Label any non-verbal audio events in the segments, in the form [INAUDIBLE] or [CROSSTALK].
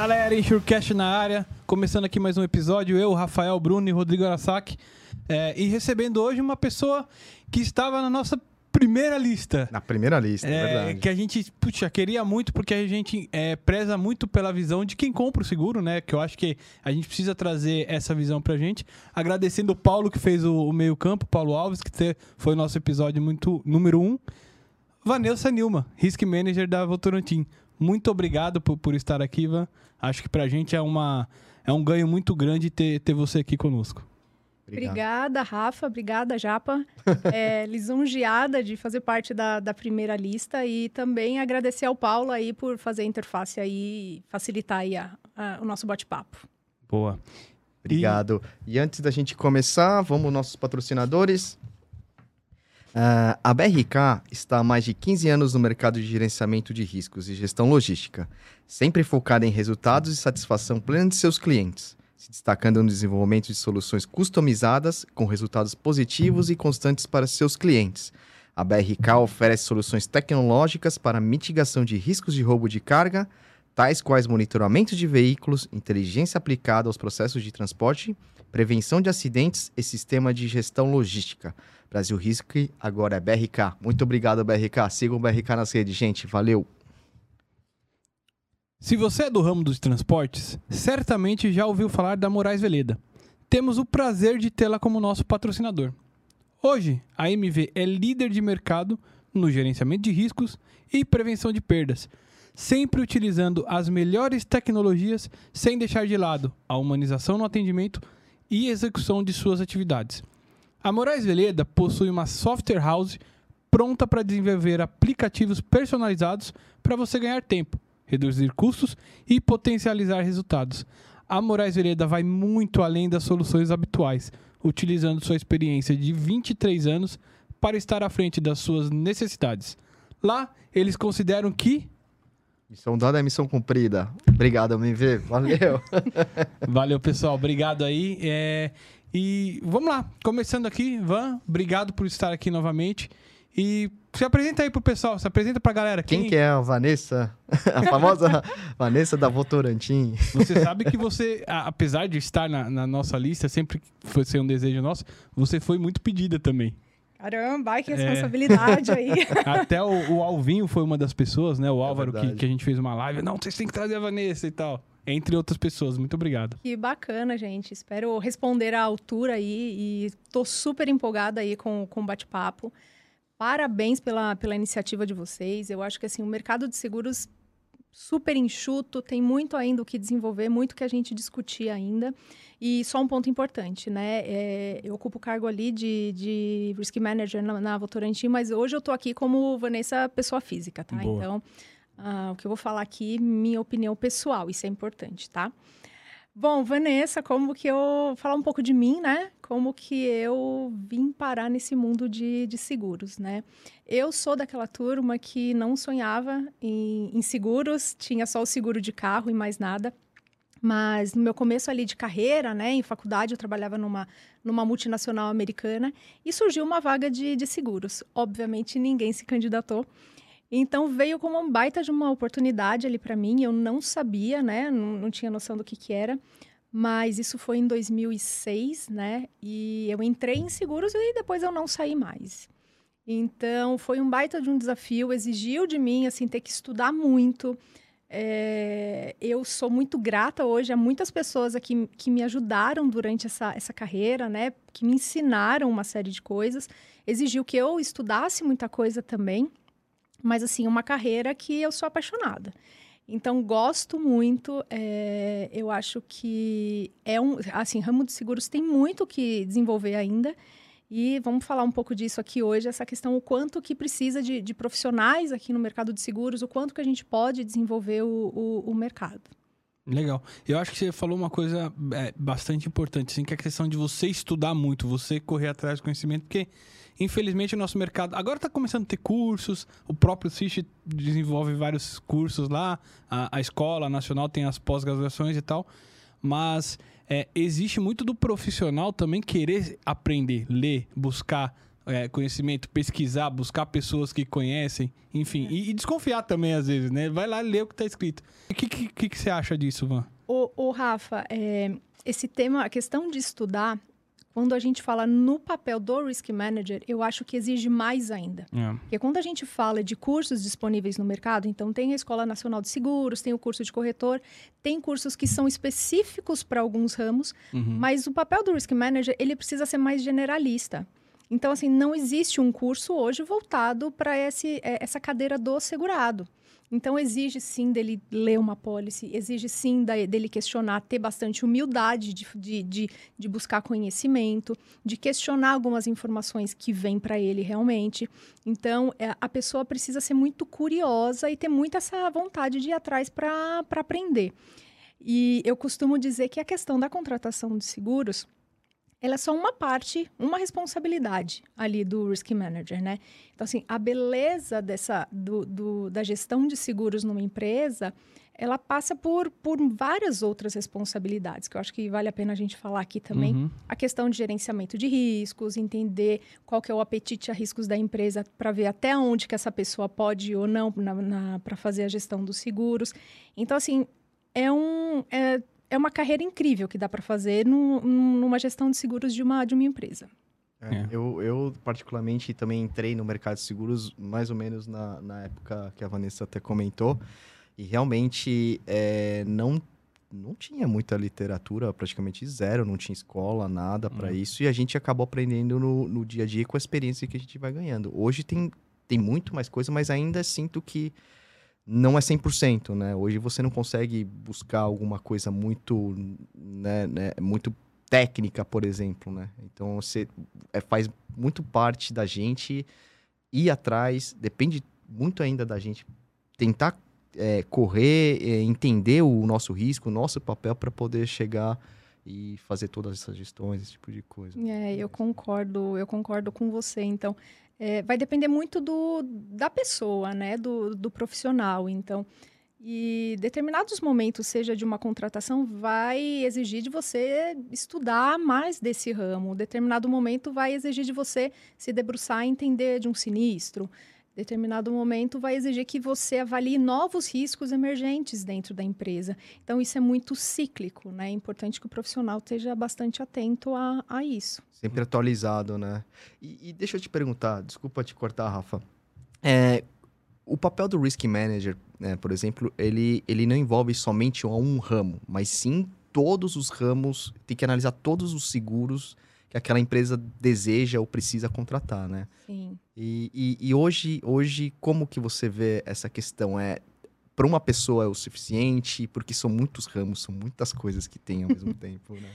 galera, Insurecast na área. Começando aqui mais um episódio, eu, Rafael, Bruno e Rodrigo Arasaki. É, e recebendo hoje uma pessoa que estava na nossa primeira lista. Na primeira lista, é, verdade. Que a gente, puxa, queria muito, porque a gente é, preza muito pela visão de quem compra o seguro, né? Que eu acho que a gente precisa trazer essa visão pra gente. Agradecendo o Paulo, que fez o, o meio-campo, Paulo Alves, que foi o nosso episódio muito número um. Vanessa Nilma, Risk Manager da Votorantim. Muito obrigado por, por estar aqui, Ivan. Acho que pra gente é, uma, é um ganho muito grande ter, ter você aqui conosco. Obrigado. Obrigada, Rafa. Obrigada, Japa. [LAUGHS] é, lisonjeada de fazer parte da, da primeira lista e também agradecer ao Paulo aí por fazer a interface aí, facilitar aí a, a, o nosso bate-papo. Boa. Obrigado. E... e antes da gente começar, vamos nossos patrocinadores. Uh, a BRK está há mais de 15 anos no mercado de gerenciamento de riscos e gestão logística, sempre focada em resultados e satisfação plena de seus clientes, se destacando no desenvolvimento de soluções customizadas com resultados positivos e constantes para seus clientes. A BRK oferece soluções tecnológicas para mitigação de riscos de roubo de carga, tais quais monitoramento de veículos, inteligência aplicada aos processos de transporte, prevenção de acidentes e sistema de gestão logística. Brasil Risk agora é BRK. Muito obrigado, BRK. Sigam o BRK nas redes, gente. Valeu. Se você é do ramo dos transportes, certamente já ouviu falar da Moraes Veleda. Temos o prazer de tê-la como nosso patrocinador. Hoje, a MV é líder de mercado no gerenciamento de riscos e prevenção de perdas, sempre utilizando as melhores tecnologias sem deixar de lado a humanização no atendimento e execução de suas atividades. A Moraes Veleda possui uma software house pronta para desenvolver aplicativos personalizados para você ganhar tempo, reduzir custos e potencializar resultados. A Moraes Veleda vai muito além das soluções habituais, utilizando sua experiência de 23 anos para estar à frente das suas necessidades. Lá, eles consideram que Missão dada é missão cumprida. Obrigado, MV. Valeu. [LAUGHS] Valeu, pessoal. Obrigado aí. É... E vamos lá, começando aqui, Van, obrigado por estar aqui novamente. E se apresenta aí pro pessoal, se apresenta pra galera. Quem, Quem que é a Vanessa? [LAUGHS] A famosa Vanessa da Votorantim. Você sabe que você, apesar de estar na, na, nossa lista, sempre foi ser um desejo nosso, você foi muito pedida também. Caramba, que é. responsabilidade é. aí. [LAUGHS] Até o, o, Alvinho foi uma das pessoas, né? O Álvaro, é que, que a gente fez uma live. Não, vocês têm que trazer a Vanessa e tal entre outras pessoas. Muito obrigado. Que bacana, gente. Espero responder à altura aí e estou super empolgada aí com, com o bate-papo. Parabéns pela, pela iniciativa de vocês. Eu acho que assim, o mercado de seguros super enxuto, tem muito ainda o que desenvolver, muito que a gente discutir ainda. E só um ponto importante, né? É, eu ocupo o cargo ali de, de Risk Manager na, na Votorantim, mas hoje eu estou aqui como Vanessa pessoa física, tá? Boa. Então, ah, o que eu vou falar aqui, minha opinião pessoal, isso é importante, tá? Bom, Vanessa, como que eu... Falar um pouco de mim, né? Como que eu vim parar nesse mundo de, de seguros, né? Eu sou daquela turma que não sonhava em, em seguros, tinha só o seguro de carro e mais nada. Mas no meu começo ali de carreira, né, em faculdade, eu trabalhava numa, numa multinacional americana e surgiu uma vaga de, de seguros. Obviamente, ninguém se candidatou. Então veio como um baita de uma oportunidade ali para mim. Eu não sabia, né? Não, não, tinha noção do que, que era. Mas isso foi em 2006, né? E eu entrei em seguros e depois eu não saí mais. Então foi um baita de um desafio, exigiu de mim assim ter que estudar muito. É, eu sou muito grata hoje a muitas pessoas aqui que me ajudaram durante essa, essa carreira, né? Que me ensinaram uma série de coisas. Exigiu que eu estudasse muita coisa também. Mas, assim, uma carreira que eu sou apaixonada. Então, gosto muito. É, eu acho que é um... Assim, ramo de seguros tem muito que desenvolver ainda. E vamos falar um pouco disso aqui hoje, essa questão, o quanto que precisa de, de profissionais aqui no mercado de seguros, o quanto que a gente pode desenvolver o, o, o mercado. Legal. Eu acho que você falou uma coisa é, bastante importante, assim, que é a questão de você estudar muito, você correr atrás do conhecimento, porque Infelizmente, o nosso mercado agora está começando a ter cursos. O próprio CISH desenvolve vários cursos lá. A, a escola nacional tem as pós-graduações e tal. Mas é, existe muito do profissional também querer aprender, ler, buscar é, conhecimento, pesquisar, buscar pessoas que conhecem, enfim, É. e, e desconfiar também às vezes, né? Vai lá ler o que tá escrito. O que, que, que, que você acha disso, Van? O, o Rafa, é, esse tema, a questão de estudar, quando a gente fala no papel do Risk Manager, eu acho que exige mais ainda. É. Porque quando a gente fala de cursos disponíveis no mercado, então tem a Escola Nacional de Seguros, tem o curso de corretor, tem cursos que são específicos para alguns ramos, Uhum. mas o papel do Risk Manager, ele precisa ser mais generalista. Então, assim, não existe um curso hoje voltado para essa cadeira do segurado. Então, exige sim dele ler uma policy, exige sim da- dele questionar, ter bastante humildade de, de, de, de buscar conhecimento, de questionar algumas informações que vêm para ele realmente. Então, é, a pessoa precisa ser muito curiosa e ter muita essa vontade de ir atrás para aprender. E eu costumo dizer que a questão da contratação de seguros, ela é só uma parte, uma responsabilidade ali do risk manager, né? Então, assim, a beleza dessa, do, do- da gestão de seguros numa empresa, ela passa por, por várias outras responsabilidades, que eu acho que vale a pena a gente falar aqui também. Uhum. A questão de gerenciamento de riscos, entender qual que é o apetite a riscos da empresa para ver até onde que essa pessoa pode ou não para fazer a gestão dos seguros. Então, assim, é, um, é, é uma carreira incrível que dá para fazer num- numa gestão de seguros de uma, de uma empresa. É, É. Eu, eu, particularmente, também entrei no mercado de seguros mais ou menos na, na época que a Vanessa até comentou. E realmente é, não, não tinha muita literatura, praticamente zero, não tinha escola, nada para Hum. isso. E a gente acabou aprendendo no, no dia a dia com a experiência que a gente vai ganhando. Hoje tem, tem muito mais coisa, mas ainda sinto que não é 100%, né? Hoje você não consegue buscar alguma coisa muito, né, né, muito técnica, por exemplo, né? Então você é, faz muito parte da gente ir atrás, depende muito ainda da gente tentar é, correr, é, entender o nosso risco, o nosso papel para poder chegar e fazer todas essas gestões, esse tipo de coisa. É, eu concordo, eu concordo com você. Então, é, vai depender muito do, da pessoa, né? Do, do profissional. Então, e determinados momentos, seja de uma contratação, vai exigir de você estudar mais desse ramo. Determinado momento vai exigir de você se debruçar e entender de um sinistro. Determinado momento vai exigir que você avalie novos riscos emergentes dentro da empresa. Então, isso é muito cíclico, né? É importante que o profissional esteja bastante atento a, a isso. Sempre atualizado, né? E, e deixa eu te perguntar, desculpa te cortar, Rafa. É, o papel do Risk Manager, né, por exemplo, ele, ele não envolve somente um ramo, mas sim todos os ramos, tem que analisar todos os seguros que aquela empresa deseja ou precisa contratar, né? Sim. E, e, e hoje, hoje, como que você vê essa questão? É para uma pessoa é o suficiente? Porque são muitos ramos, são muitas coisas que tem ao mesmo [LAUGHS] tempo, né?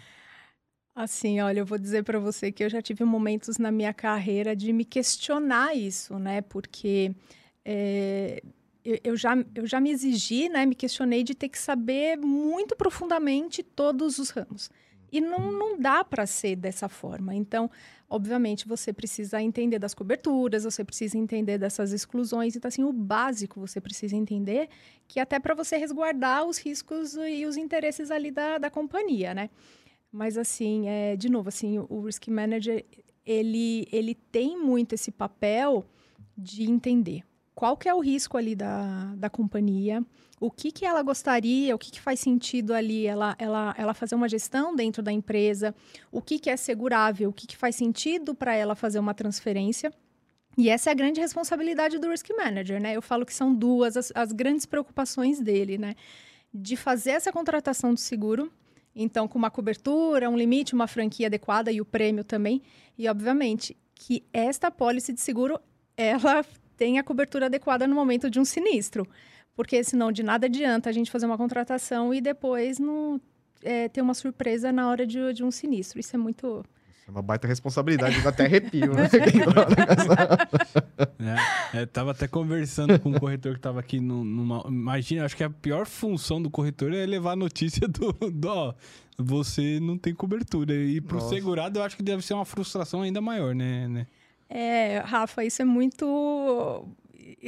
Assim, olha, eu vou dizer para você que eu já tive momentos na minha carreira de me questionar isso, né? Porque é, eu, eu já, eu já me exigi, né? Me questionei de ter que saber muito profundamente todos os ramos. E não, não dá para ser dessa forma. Então, obviamente, você precisa entender das coberturas, você precisa entender dessas exclusões. Então, assim, o básico você precisa entender, que até para você resguardar os riscos e os interesses ali da, da companhia, né? Mas, assim, é, de novo, assim, o Risk Manager, ele, ele tem muito esse papel de entender qual que é o risco ali da, da companhia, o que, que ela gostaria, o que, que faz sentido ali ela, ela, ela fazer uma gestão dentro da empresa, o que, que é segurável, o que, que faz sentido para ela fazer uma transferência. E essa é a grande responsabilidade do Risk Manager, né? Eu falo que são duas as, as grandes preocupações dele, né? De fazer essa contratação do seguro, então com uma cobertura, um limite, uma franquia adequada e o prêmio também. E, obviamente, que esta pólice de seguro, ela tem a cobertura adequada no momento de um sinistro. Porque senão de nada adianta a gente fazer uma contratação e depois não é, ter uma surpresa na hora de, de um sinistro. Isso é muito. É uma baita responsabilidade, dá até arrepio, né? [LAUGHS] [LAUGHS] É, é, tava até conversando com um corretor que tava aqui no, numa. Imagina, acho que a pior função do corretor é levar a notícia do. do ó, você não tem cobertura. E pro Nossa. segurado, eu acho que deve ser uma frustração ainda maior, né? né? É, Rafa, isso é muito.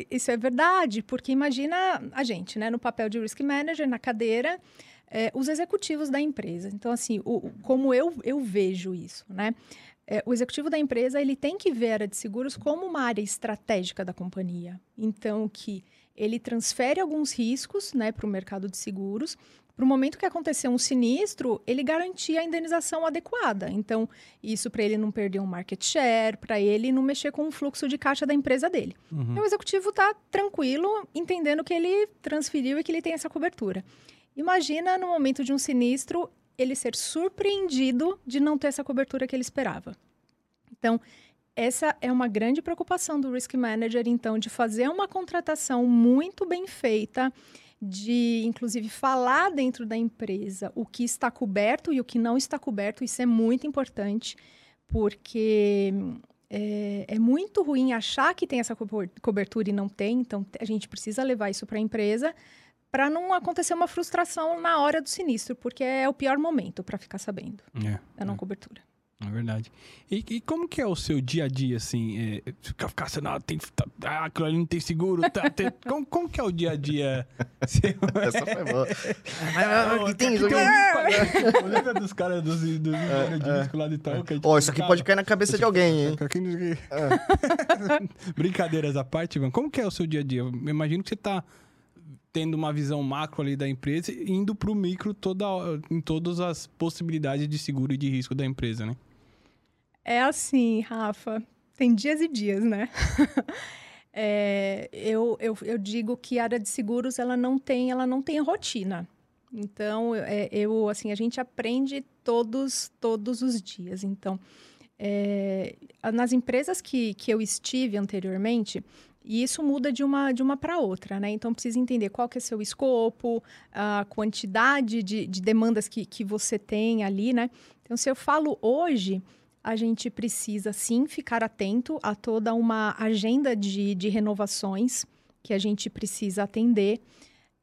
Isso é verdade, porque imagina a gente, né, no papel de risk manager, na cadeira, é, os executivos da empresa. Então, assim, o, como eu, eu vejo isso, né? É, o executivo da empresa ele tem que ver a área de seguros como uma área estratégica da companhia. Então, que ele transfere alguns riscos né, para o mercado de seguros. Para o momento que acontecer um sinistro, ele garantia a indenização adequada. Então, isso para ele não perder um market share, para ele não mexer com o fluxo de caixa da empresa dele. Uhum. Então, o executivo está tranquilo, entendendo que ele transferiu e que ele tem essa cobertura. Imagina no momento de um sinistro ele ser surpreendido de não ter essa cobertura que ele esperava. Então, essa é uma grande preocupação do risk manager, então, de fazer uma contratação muito bem feita, de inclusive falar dentro da empresa o que está coberto e o que não está coberto. Isso é muito importante, porque é, é muito ruim achar que tem essa cobertura e não tem. Então, a gente precisa levar isso para a empresa para não acontecer uma frustração na hora do sinistro, porque é o pior momento para ficar sabendo é, da não é. cobertura. É verdade. E, e, como que é o seu dia a dia, assim? É, ficar, ficar assim, não, tem, tá, ah, aquilo ali não tem seguro, tá, [LAUGHS] tem, como, como que é o dia a dia? [LAUGHS] Essa foi boa. Ah, que tem isso aqui? Lembra dos caras dos, dos é, de disco lá de tal? Ó, isso aqui pode cair na cabeça de alguém, hein? É. [LAUGHS] Brincadeiras à parte, Ivan, como que é o seu dia a dia? Eu imagino que você tá tendo uma visão macro ali da empresa e indo para o micro toda, em todas as possibilidades de seguro e de risco da empresa, né? É assim, Rafa. Tem dias e dias, né? [LAUGHS] é, eu, eu, eu digo que a área de seguros ela não tem, ela não tem rotina. Então, é, eu assim, a gente aprende todos, todos os dias. Então, é, nas empresas que, que eu estive anteriormente, e isso muda de uma, de uma para outra, né? Então, precisa entender qual que é seu escopo, a quantidade de, de demandas que, que você tem ali, né? Então, se eu falo hoje, a gente precisa, sim, ficar atento a toda uma agenda de, de renovações que a gente precisa atender.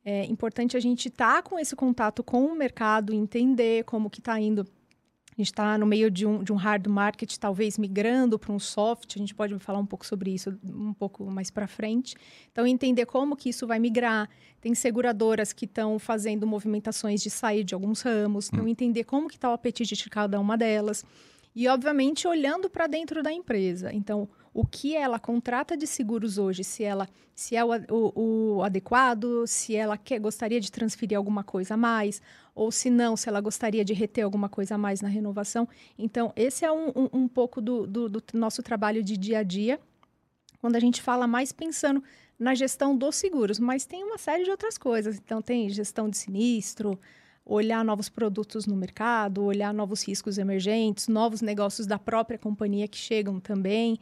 É importante a gente estar tá com esse contato com o mercado, entender como que está indo a gente está no meio de um, de um hard market, talvez migrando para um soft. A gente pode falar um pouco sobre isso um pouco mais para frente. Então, entender como que isso vai migrar. Tem seguradoras que estão fazendo movimentações de sair de alguns ramos. Então, hum. entender como que está o apetite de cada uma delas. E, obviamente, olhando para dentro da empresa. Então, o que ela contrata de seguros hoje, se ela se é o, o, o, adequado, se ela quer, gostaria de transferir alguma coisa a mais, ou se não, se ela gostaria de reter alguma coisa a mais na renovação. Então, esse é um, um, um pouco do, do, do nosso trabalho de dia a dia, quando a gente fala mais pensando na gestão dos seguros, mas tem uma série de outras coisas. Então, tem gestão de sinistro, olhar novos produtos no mercado, olhar novos riscos emergentes, novos negócios da própria companhia que chegam também.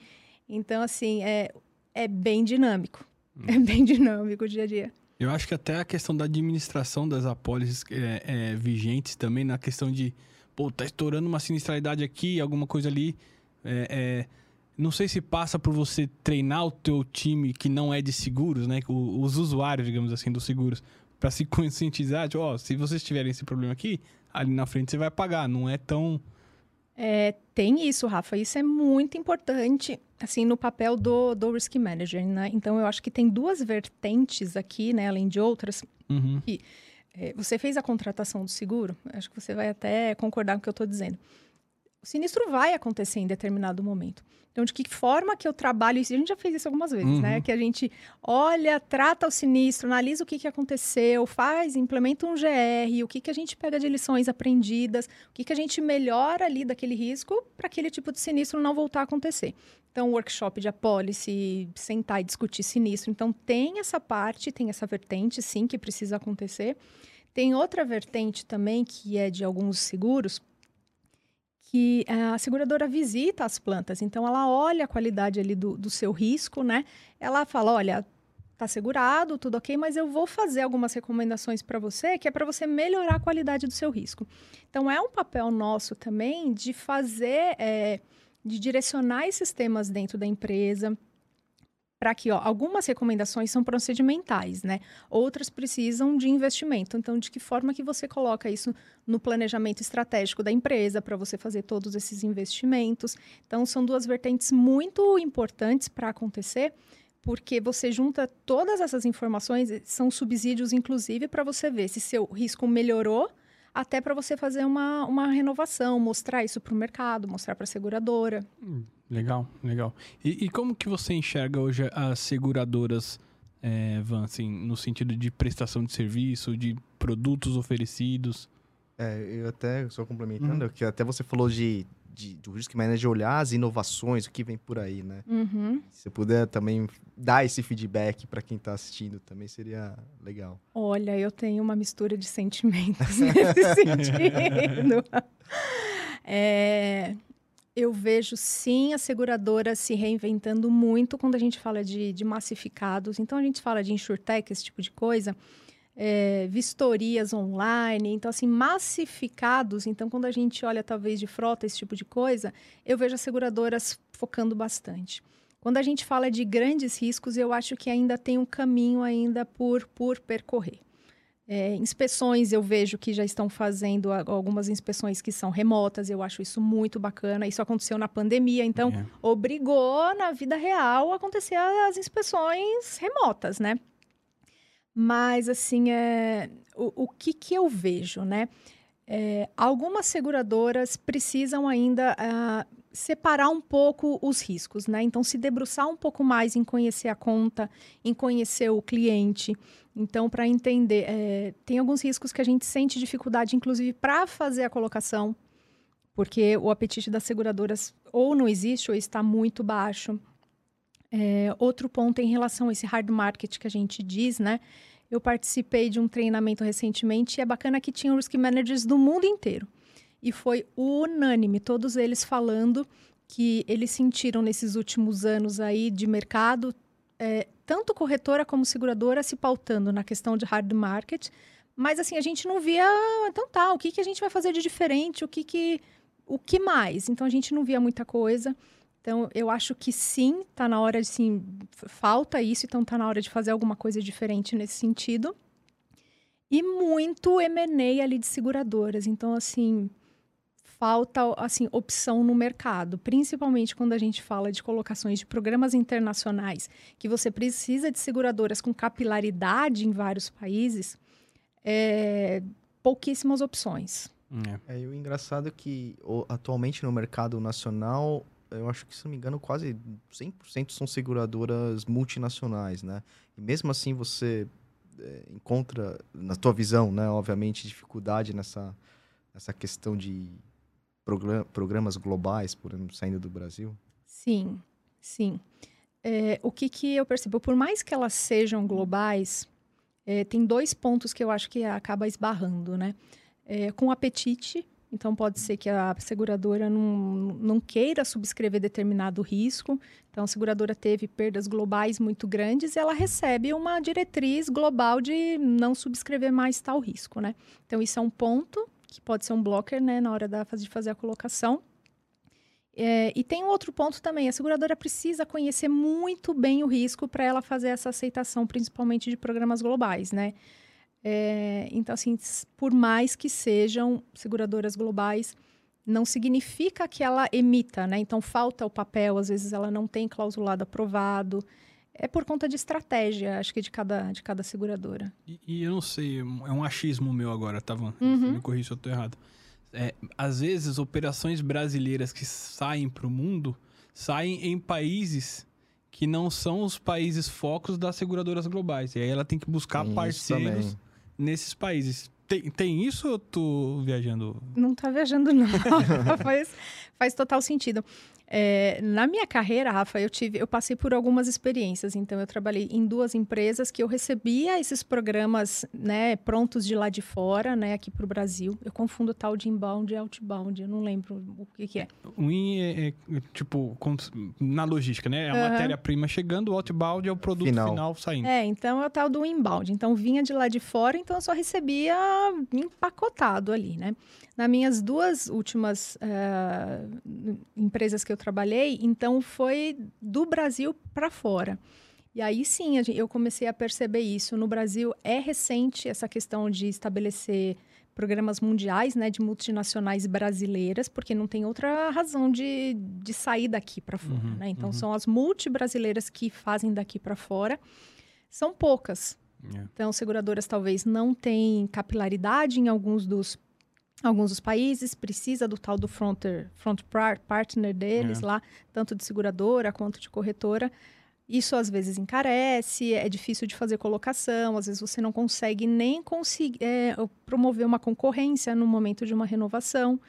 Então, assim, é, é bem dinâmico. Hum. É bem dinâmico o dia a dia. Eu acho que até a questão da administração das apólices é, é, vigentes também, na questão de, pô, tá estourando uma sinistralidade aqui, alguma coisa ali. É, é, não sei se passa por você treinar o teu time que não é de seguros, né? Os usuários, digamos assim, dos seguros, para se [LAUGHS] conscientizar, tipo, ó, se vocês tiverem esse problema aqui, ali na frente você vai pagar, não é tão é, tem isso, Rafa. Isso é muito importante, assim, no papel do, do risk manager, né? Então, eu acho que tem duas vertentes aqui, né? Além de outras. Uhum. Que, é, você fez a contratação do seguro, acho que você vai até concordar com o que eu estou dizendo. O sinistro vai acontecer em determinado momento. Então, de que forma que eu trabalho isso? A gente já fez isso algumas vezes, né? uhum. né? Que a gente olha, trata o sinistro, analisa o que, que aconteceu, faz, implementa um GR, o que, que a gente pega de lições aprendidas, o que, que a gente melhora ali daquele risco para aquele tipo de sinistro não voltar a acontecer. Então, workshop de apólice, sentar e discutir sinistro. Então, tem essa parte, tem essa vertente, sim, que precisa acontecer. Tem outra vertente também, que é de alguns seguros, que eh, a seguradora visita as plantas, então ela olha a qualidade ali do, do seu risco, né? Ela fala, olha, tá segurado, tudo ok, mas eu vou fazer algumas recomendações para você, que é para você melhorar a qualidade do seu risco. Então é um papel nosso também de fazer, é, de direcionar esses temas dentro da empresa, para que ó, algumas recomendações são procedimentais, né? Outras precisam de investimento. Então, de que forma que você coloca isso no planejamento estratégico da empresa para você fazer todos esses investimentos? Então, são duas vertentes muito importantes para acontecer, porque você junta todas essas informações, são subsídios, inclusive, para você ver se seu risco melhorou, até para você fazer uma, uma renovação, mostrar isso para o mercado, mostrar para a seguradora. Hum, legal, legal. E, e, como que você enxerga hoje as seguradoras, é, Van, assim, no sentido de prestação de serviço, de produtos oferecidos? É, eu até, só complementando, uhum. que até você falou de de, do Risk Manager olhar as inovações, o que vem por aí, né? Uhum. Se você puder também dar esse feedback para quem está assistindo, também seria legal. Olha, eu tenho uma mistura de sentimentos [LAUGHS] nesse [LAUGHS] sentido. É, eu vejo sim a seguradora se reinventando muito quando a gente fala de, de massificados. Então a gente fala de insurtech, esse tipo de coisa é, vistorias online, então assim, massificados. Então, quando a gente olha talvez de frota, esse tipo de coisa, eu vejo as seguradoras focando bastante. Quando a gente fala de grandes riscos, eu acho que ainda tem um caminho ainda por, por percorrer. É, inspeções eu vejo que já estão fazendo algumas inspeções que são remotas, eu acho isso muito bacana. Isso aconteceu na pandemia, então é. obrigou na vida real a acontecer as inspeções remotas, né? Mas, assim, é, o, o que, que eu vejo, né? É, algumas seguradoras precisam ainda uh, separar um pouco os riscos, né? Então, se debruçar um pouco mais em conhecer a conta, em conhecer o cliente. Então, para entender, é, tem alguns riscos que a gente sente dificuldade, inclusive, para fazer a colocação, porque o apetite das seguradoras ou não existe ou está muito baixo. É, outro ponto em relação a esse hard market que a gente diz, né? Eu participei de um treinamento recentemente e é bacana que tinham risk managers do mundo inteiro. E foi unânime, todos eles falando que eles sentiram nesses últimos anos aí de mercado, é, tanto corretora como seguradora se pautando na questão de hard market, mas assim, a gente não via, então tá, o que, que a gente vai fazer de diferente, o que, que, o que mais? Então a gente não via muita coisa. Então, eu acho que sim, está na hora de sim, falta isso, então está na hora de fazer alguma coisa diferente nesse sentido. E muito M&A ali de seguradoras. Então, assim, falta assim opção no mercado, principalmente quando a gente fala de colocações de programas internacionais, que você precisa de seguradoras com capilaridade em vários países, é, pouquíssimas opções. É. é, e o engraçado é que atualmente no mercado nacional eu acho que, se não me engano, quase 100% são seguradoras multinacionais, né? E mesmo assim você é, encontra, na tua visão, né, obviamente, dificuldade nessa, nessa questão de programas globais, por exemplo, saindo do Brasil? Sim, sim. É, o que, que eu percebo? Por mais que elas sejam globais, é, tem dois pontos que eu acho que acaba esbarrando, né? É, com apetite então, pode ser que a seguradora não, não queira subscrever determinado risco. Então, a seguradora teve perdas globais muito grandes e ela recebe uma diretriz global de não subscrever mais tal risco, né? Então, isso é um ponto que pode ser um blocker, né, na hora da, de fazer a colocação. É, e tem um outro ponto também: a seguradora precisa conhecer muito bem o risco para ela fazer essa aceitação, principalmente de programas globais, né? É, então, assim, por mais que sejam seguradoras globais, não significa que ela emita, né? Então, falta o papel, às vezes ela não tem clausulado aprovado. É por conta de estratégia, acho que de cada, de cada seguradora. E, e eu não sei, é um achismo meu agora, tá, Van? Uhum. Me corrija se eu tô errado. É, às vezes, operações brasileiras que saem para o mundo saem em países que não são os países focos das seguradoras globais. E aí ela tem que buscar Isso parceiros também nesses países. Tem, tem isso ou tô viajando? Não tá viajando, não. [LAUGHS] faz, faz total sentido. É, na minha carreira, Rafa, eu tive, eu passei por algumas experiências. Então, eu trabalhei em duas empresas que eu recebia esses programas, né, prontos de lá de fora, né, aqui para o Brasil. Eu confundo tal de inbound e outbound. Eu não lembro o que, que é. O in é, é, tipo na logística, né? É a uhum. matéria-prima chegando, o outbound é o produto final. final. saindo. É, então é o tal do inbound. Então vinha de lá de fora, então eu só recebia empacotado ali, né? Nas minhas duas últimas uh, empresas que eu trabalhei, então foi do Brasil para fora. E aí sim, eu comecei a perceber isso. No Brasil é recente essa questão de estabelecer programas mundiais, né, de multinacionais brasileiras, porque não tem outra razão de, de sair daqui para fora, Uhum, né? Então uhum. são as multibrasileiras que fazem daqui para fora. São poucas. É. Então seguradoras talvez não têm capilaridade em alguns dos alguns dos países, precisa do tal do fronter, front par- partner deles É. lá, tanto de seguradora quanto de corretora. Isso às vezes encarece, é difícil de fazer colocação, às vezes você não consegue nem conseguir é, promover uma concorrência no momento de uma renovação.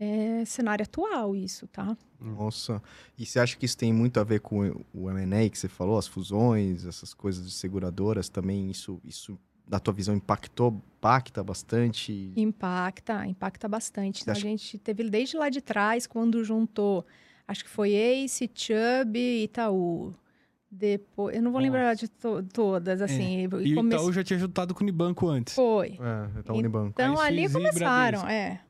É cenário atual isso, tá? Nossa. E você acha que isso tem muito a ver com o M&A que você falou, as fusões, essas coisas de seguradoras também? Isso, isso na tua visão, impactou, impacta bastante? Impacta, impacta bastante. Então, a acha- gente teve desde lá de trás, quando juntou, acho que foi Ace, Chubb e Itaú. Depois, eu não vou lembrar de to- todas, assim. E o come- Itaú já tinha juntado com o Unibanco antes. Foi. É, Unibanco. Então, ali e começaram, é.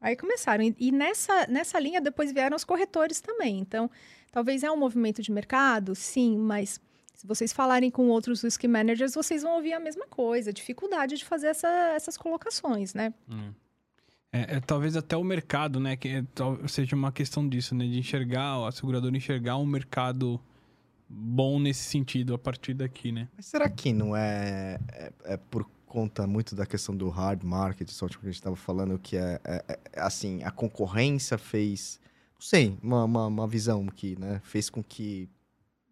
Aí começaram. E, e nessa, nessa linha, depois vieram os corretores também. Então, talvez é um movimento de mercado, sim, mas se vocês falarem com outros risk managers, vocês vão ouvir a mesma coisa. Dificuldade de fazer essa- essas colocações, né? É, é, talvez até o mercado, né? Que é, seja uma questão disso, né? De enxergar, a seguradora enxergar um mercado bom nesse sentido a partir daqui, né? Mas será que não é, é, é por conta muito da questão do hard market, só que a gente estava falando, que é, é- é- assim, a concorrência fez, não sei, uma, uma, uma visão que, né, fez com que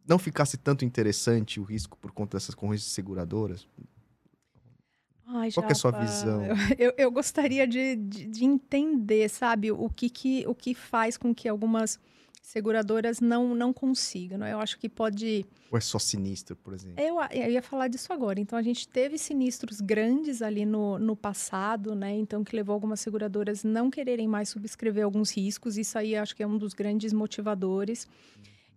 não ficasse tanto interessante o risco por conta dessas concorrências seguradoras? Ai, Qual é a sua visão? [LAUGHS] Eu, eu gostaria de, de, de entender, sabe, o que, que, o que faz com que algumas seguradoras não, não consigam. né? Eu acho que pode... Ou é só sinistro, por exemplo? Eu, eu ia falar disso agora. Então, a gente teve sinistros grandes ali no, no passado, né? Então, que levou algumas seguradoras não quererem mais subscrever alguns riscos. Isso aí acho que é um dos grandes motivadores.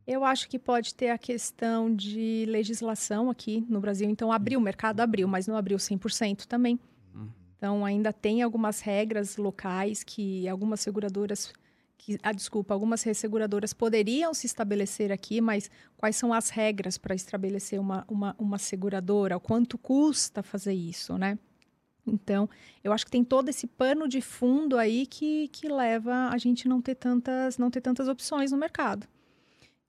Eu acho que pode ter a questão de legislação aqui no Brasil. Então, abriu, o mercado abriu, mas não abriu 100% também. Hum. Então, ainda tem algumas regras locais que algumas seguradoras, que, ah, desculpa, algumas resseguradoras poderiam se estabelecer aqui, mas quais são as regras para estabelecer uma, uma, uma seguradora? Quanto custa fazer isso, né? Então, eu acho que tem todo esse pano de fundo aí que, que leva a gente não ter tantas, não ter tantas opções no mercado.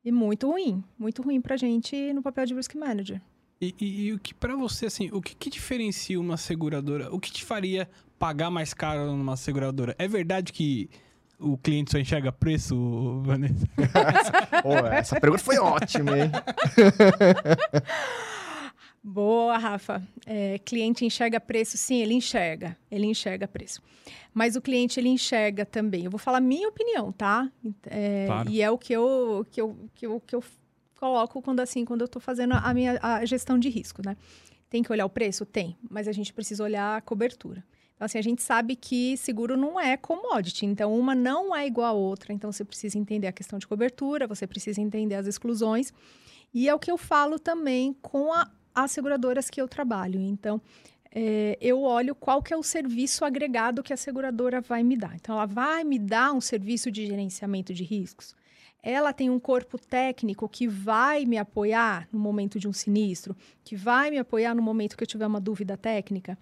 E muito ruim, muito ruim pra gente no papel de risk manager. E, e- e o que para você, assim, o que, que diferencia uma seguradora? O que te faria pagar mais caro numa seguradora? É verdade que o cliente só enxerga preço, [LAUGHS] Vanessa? [LAUGHS] Pô, essa pergunta foi ótima, hein? [LAUGHS] Boa, Rafa. É, cliente enxerga preço? Sim, ele enxerga. Ele enxerga preço. Mas o cliente, ele enxerga também. Eu vou falar minha opinião, tá? É, Claro. E é o que eu, que eu, que eu, que eu coloco quando, assim, quando eu estou fazendo a minha a gestão de risco, né? Tem que olhar o preço? Tem. Mas a gente precisa olhar a cobertura. Então, assim, a gente sabe que seguro não é commodity. Então, uma não é igual à outra. Então, você precisa entender a questão de cobertura, você precisa entender as exclusões. E é o que eu falo também com a, as seguradoras que eu trabalho. Então, é, eu olho qual que é o serviço agregado que a seguradora vai me dar. Então, ela vai me dar um serviço de gerenciamento de riscos. Ela tem um corpo técnico que vai me apoiar no momento de um sinistro, que vai me apoiar no momento que eu tiver uma dúvida técnica.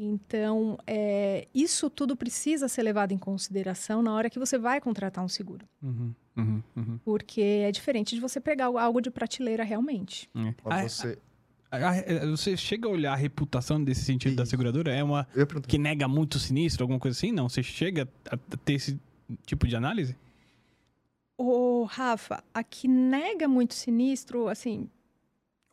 Então, é, isso tudo precisa ser levado em consideração na hora que você vai contratar um seguro. Uhum, uhum, uhum. Porque é diferente de você pegar algo de prateleira realmente. É. Pra Ah, você... ah, ah, você chega a olhar a reputação desse sentido da seguradora? É uma que nega muito sinistro, alguma coisa assim? Não, você chega a ter esse tipo de análise? Ô, Rafa, a que nega muito sinistro, assim,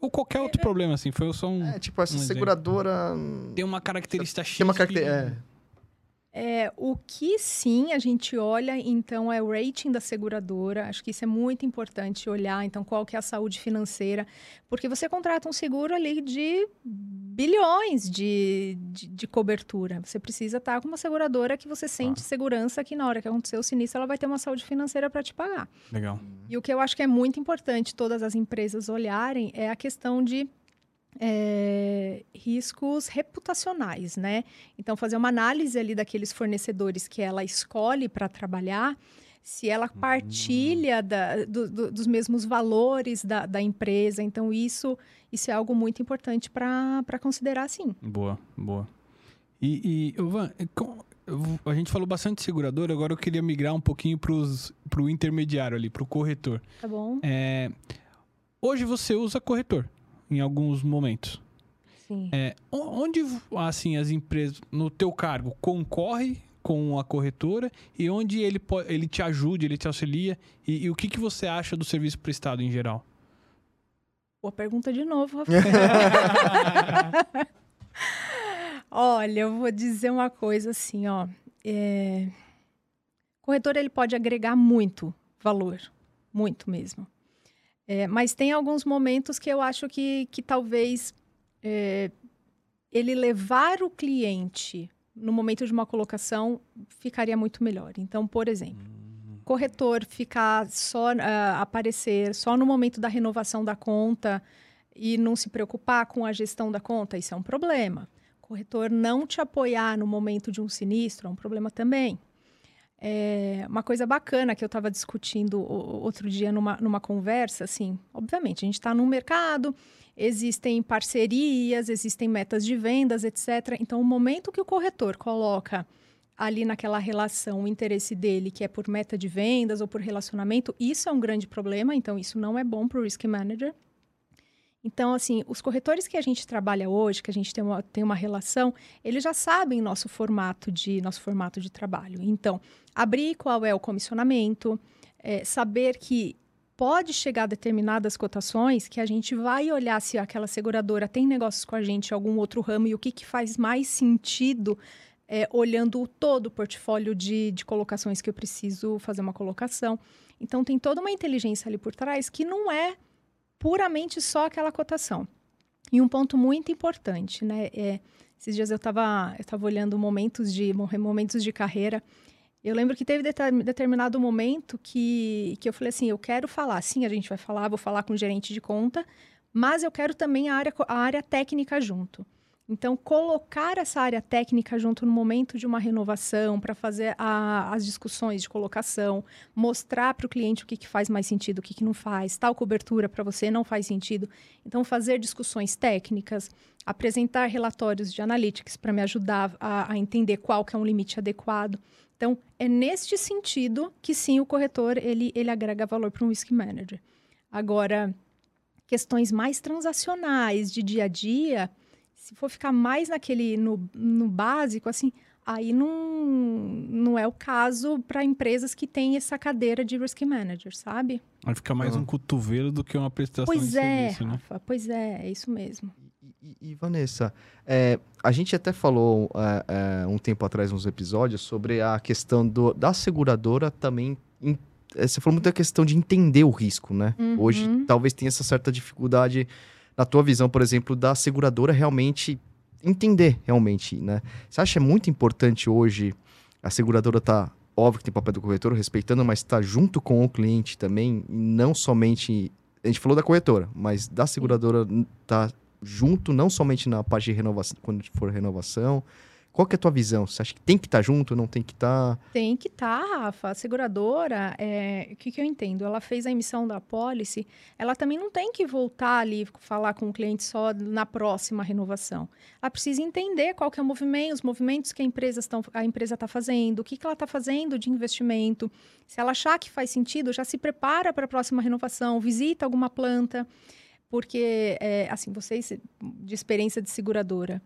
Ou qualquer outro problema, assim, foi só um... É, tipo, essa um exemplo. seguradora... hum, Tem uma característica X Tem uma que- característica... É. É, o que sim a gente olha, então, é o rating da seguradora. Acho que isso é muito importante olhar, então, qual que é a saúde financeira. Porque você contrata um seguro ali de bilhões de, de, de cobertura. Você precisa estar com uma seguradora que você sente segurança que na hora que acontecer o sinistro, ela vai ter uma saúde financeira para te pagar. Legal. E o que eu acho que é muito importante todas as empresas olharem é a questão de é, riscos reputacionais, né? Então, fazer uma análise ali daqueles fornecedores que ela escolhe para trabalhar, se ela partilha da- do- do- dos mesmos valores da, da empresa. Então, isso, isso é algo muito importante para considerar, sim. Boa, boa. E, e vou- a gente falou bastante de seguradora, agora eu queria migrar um pouquinho para o intermediário ali, para o corretor. Tá bom? É, hoje você usa corretor em alguns momentos. Sim. É, onde, assim, as empresas, no teu cargo, concorre com a corretora e onde ele, ele te ajuda, ele te auxilia e, e o que, que você acha do serviço prestado em geral? Boa pergunta de novo, Rafael. [LAUGHS] Olha, eu vou dizer uma coisa assim, ó. É... O corretor ele pode agregar muito valor, muito mesmo. É, mas tem alguns momentos que eu acho que, que talvez é, ele levar o cliente no momento de uma colocação ficaria muito melhor. Então, por exemplo, corretor ficar só ah, aparecer só no momento da renovação da conta e não se preocupar com a gestão da conta, isso é um problema. Corretor não te apoiar no momento de um sinistro é um problema também. É, uma coisa bacana que eu estava discutindo outro dia numa, numa conversa, assim, obviamente, a gente está num mercado, existem parcerias, existem metas de vendas, etc. Então, o momento que o corretor coloca ali naquela relação o interesse dele, que é por meta de vendas ou por relacionamento, isso é um grande problema, então isso não é bom para o risk manager. Então, assim, os corretores que a gente trabalha hoje, que a gente tem uma, tem uma relação, eles já sabem nosso formato de nosso formato de trabalho. Então, abrir qual é o comissionamento, é, saber que pode chegar determinadas cotações que a gente vai olhar se aquela seguradora tem negócios com a gente em algum outro ramo e o que, que faz mais sentido é, olhando o todo o portfólio de, de colocações que eu preciso fazer uma colocação. Então, tem toda uma inteligência ali por trás que não é puramente só aquela cotação. E um ponto muito importante, né? É, esses dias eu estava eu tava olhando momentos de momentos de carreira. Eu lembro que teve deter- determinado momento que, que eu falei assim, eu quero falar, sim, a gente vai falar, vou falar com o gerente de conta, mas eu quero também a área, a área técnica junto. Então, colocar essa área técnica junto no momento de uma renovação, para fazer a- as discussões de colocação, mostrar para o cliente o que, que faz mais sentido, o que, que não faz, tal cobertura para você não faz sentido. Então, fazer discussões técnicas, apresentar relatórios de analytics para me ajudar a, a entender qual que é um limite adequado. Então, é neste sentido que sim, o corretor ele, ele agrega valor para um risk manager. Agora, questões mais transacionais de dia a dia, se for ficar mais naquele no, no básico, assim, aí não, não é o caso para empresas que têm essa cadeira de risk manager, sabe? Vai ficar mais Ah. um cotovelo do que uma prestação Pois de é, serviço, né? Rafa, pois é, é isso mesmo. E, e- e, Vanessa, é, a gente até falou é, é, um tempo atrás, nos episódios, sobre a questão do- da seguradora também. em- é, você falou muito da questão de entender o risco, né? Uhum. Hoje talvez tenha essa certa dificuldade, na tua visão, por exemplo, da seguradora realmente entender realmente, né? Você acha muito importante hoje a seguradora tá óbvio que tem papel do corretor respeitando, mas está junto com o cliente também, não somente a gente falou da corretora, mas da seguradora tá junto não somente na parte de renovação, quando for renovação. Qual que é a tua visão? Você acha que tem que estar junto, não tem que estar? Tem que estar, Rafa. A seguradora, é, o que, que eu entendo? Ela fez a emissão da pólice, ela também não tem que voltar ali falar com o cliente só na próxima renovação. Ela precisa entender qual que é o movimento, os movimentos que a empresa está a empresa tá fazendo, o que, que ela está fazendo de investimento. Se ela achar que faz sentido, já se prepara para a próxima renovação, visita alguma planta, porque, é, assim, vocês de experiência de seguradora,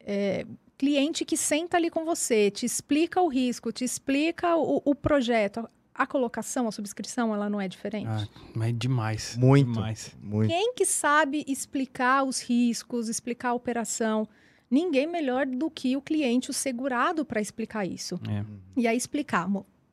é, cliente que senta ali com você, te explica o risco, te explica o, o projeto, a colocação, a subscrição, ela não é diferente. Ah, mas demais. Muito. Demais. Muito. Quem que sabe explicar os riscos, explicar a operação? Ninguém melhor do que o cliente, o segurado, para explicar isso. É. E aí explicar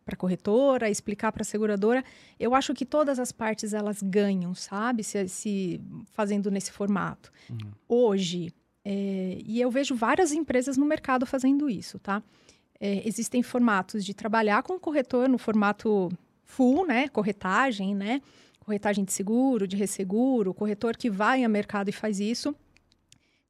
para a corretora, explicar para a seguradora. Eu acho que todas as partes elas ganham, sabe? Se, se fazendo nesse formato. Uhum. Hoje, é, e eu vejo várias empresas no mercado fazendo isso, tá? É, existem formatos de trabalhar com o corretor no formato full, né? Corretagem, né? Corretagem de seguro, de resseguro, corretor que vai a mercado e faz isso.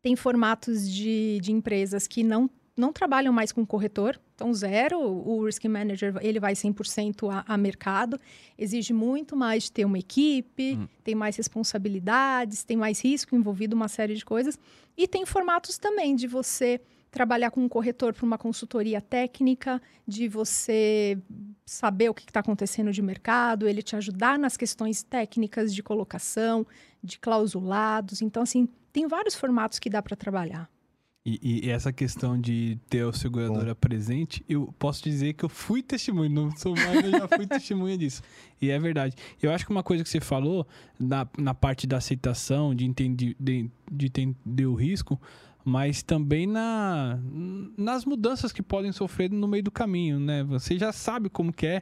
Tem formatos de, de empresas que não, não trabalham mais com corretor, então zero, o risk manager ele vai 100% a, a mercado, exige muito mais de ter uma equipe, Hum. tem mais responsabilidades, tem mais risco envolvido, uma série de coisas. E tem formatos também de você trabalhar com um corretor para uma consultoria técnica, de você saber o que está acontecendo de mercado, ele te ajudar nas questões técnicas de colocação, de clausulados. Então, assim, tem vários formatos que dá para trabalhar. E, e, essa questão de ter a seguradora Bom. presente, eu posso dizer que eu fui testemunha, não sou mais, eu já fui [LAUGHS] testemunha disso. E é verdade. Eu acho que uma coisa que você falou, na, na parte da aceitação, de entender, de, de entender o risco, mas também na, nas mudanças que podem sofrer no meio do caminho, né? Você já sabe como que é.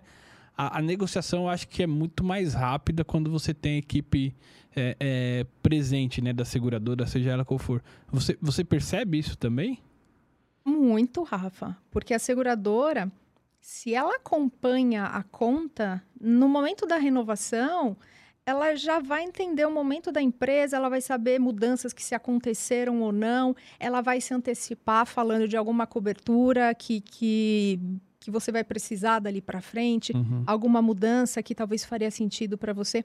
A, a negociação eu acho que é muito mais rápida quando você tem equipe é, é, presente, né, da seguradora, seja ela qual for. Você, você percebe isso também? Muito, Rafa. Porque a seguradora, se ela acompanha a conta, no momento da renovação, ela já vai entender o momento da empresa, ela vai saber mudanças que se aconteceram ou não, ela vai se antecipar falando de alguma cobertura que, que, que você vai precisar dali para frente, uhum. alguma mudança que talvez faria sentido para você.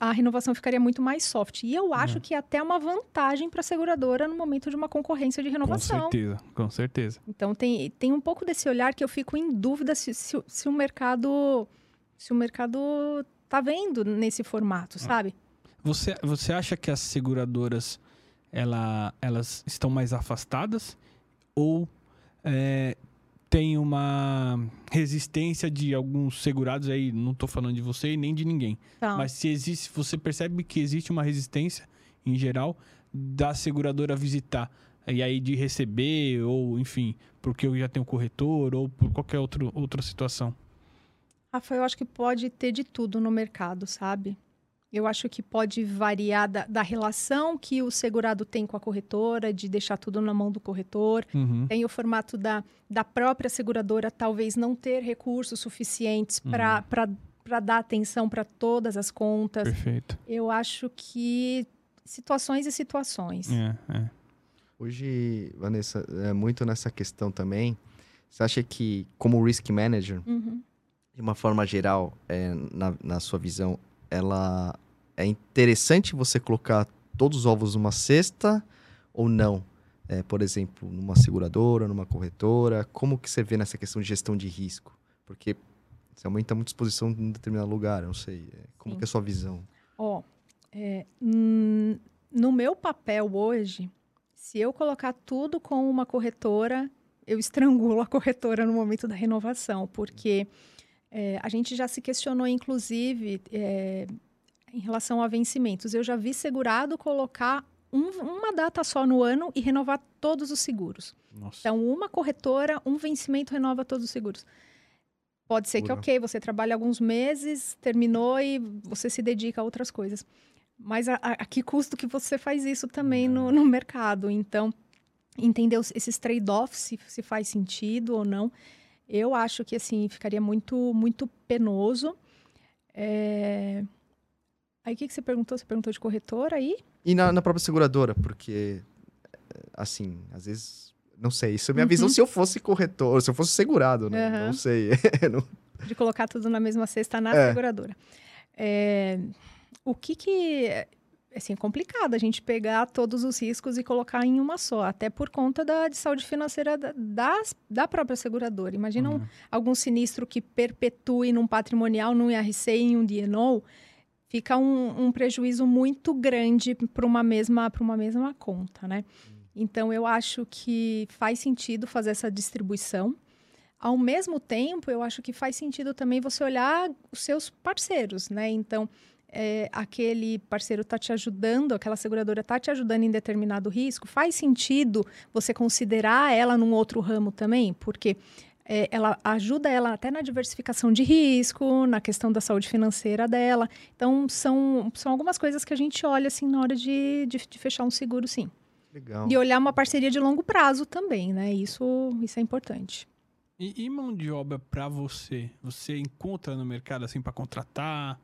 A renovação ficaria muito mais soft. E eu acho uhum. que é até uma vantagem para a seguradora no momento de uma concorrência de renovação. Com certeza, com certeza. Então tem, tem um pouco desse olhar que eu fico em dúvida se, se, se o mercado se o mercado tá vendo nesse formato, ah. sabe? Você, você acha que as seguradoras ela, elas estão mais afastadas ou é, tem uma resistência de alguns segurados aí, não estou falando de você nem de ninguém, tá. mas se existe, você percebe que existe uma resistência em geral da seguradora visitar e aí de receber ou enfim, porque eu já tenho corretor ou por qualquer outro, outra situação. Rafael, eu acho que pode ter de tudo no mercado, sabe? Eu acho que pode variar da, da, relação que o segurado tem com a corretora, de deixar tudo na mão do corretor. Uhum. Tem o formato da, da própria seguradora, talvez não ter recursos suficientes uhum. para dar atenção para todas as contas. Perfeito. Eu acho que situações e situações. É, é. Hoje, Vanessa, é muito nessa questão também. Você acha que, como risk manager, uhum de uma forma geral, é, na, na sua visão, ela é interessante você colocar todos os ovos numa cesta ou não? É, por exemplo, numa seguradora, numa corretora? Como que você vê nessa questão de gestão de risco? Porque você aumenta muito exposição em um determinado lugar, não sei. É, como Sim. que é a sua visão? Ó, oh, é, no meu papel hoje, se eu colocar tudo com uma corretora, eu estrangulo a [LAUGHS] corretora no momento da renovação, porque... É, a gente já se questionou, inclusive, é, em relação a vencimentos. Eu já vi segurado colocar um, uma data só no ano e renovar todos os seguros. Nossa. Então, uma corretora, um vencimento renova todos os seguros. Pode ser Pura. que, ok, você trabalha alguns meses, terminou e você se dedica a outras coisas. Mas a, a, a que custo que você faz isso também no, no mercado? Então, entender esses trade-offs, se, se faz sentido ou não. Eu acho que assim ficaria muito muito penoso. É... Aí o que, que você perguntou? Você perguntou de corretora aí? E na, na própria seguradora, porque assim, às vezes não sei, isso é minha uhum. visão se eu fosse corretor, se eu fosse segurado, né? Uhum. Não sei. [LAUGHS] De colocar tudo na mesma cesta na é. seguradora. É... O que que assim, é complicado a gente pegar todos os riscos e colocar em uma só, até por conta da de saúde financeira da, das, da própria seguradora. Imagina uhum. um, algum sinistro que perpetue num patrimonial, num IRC e em um DNO, fica um, um prejuízo muito grande para uma mesma para uma mesma conta, né? Uhum. Então eu acho que faz sentido fazer essa distribuição. Ao mesmo tempo, eu acho que faz sentido também você olhar os seus parceiros, né? Então, é, aquele parceiro está te ajudando, aquela seguradora está te ajudando em determinado risco, faz sentido você considerar ela num outro ramo também? Porque é, ela ajuda ela até na diversificação de risco, na questão da saúde financeira dela. Então, são, são algumas coisas que a gente olha assim na hora de, de, de fechar um seguro, sim. Legal. E olhar uma parceria de longo prazo também, né? Isso, isso é importante. E, e mão de obra para você? Você encontra no mercado assim para contratar?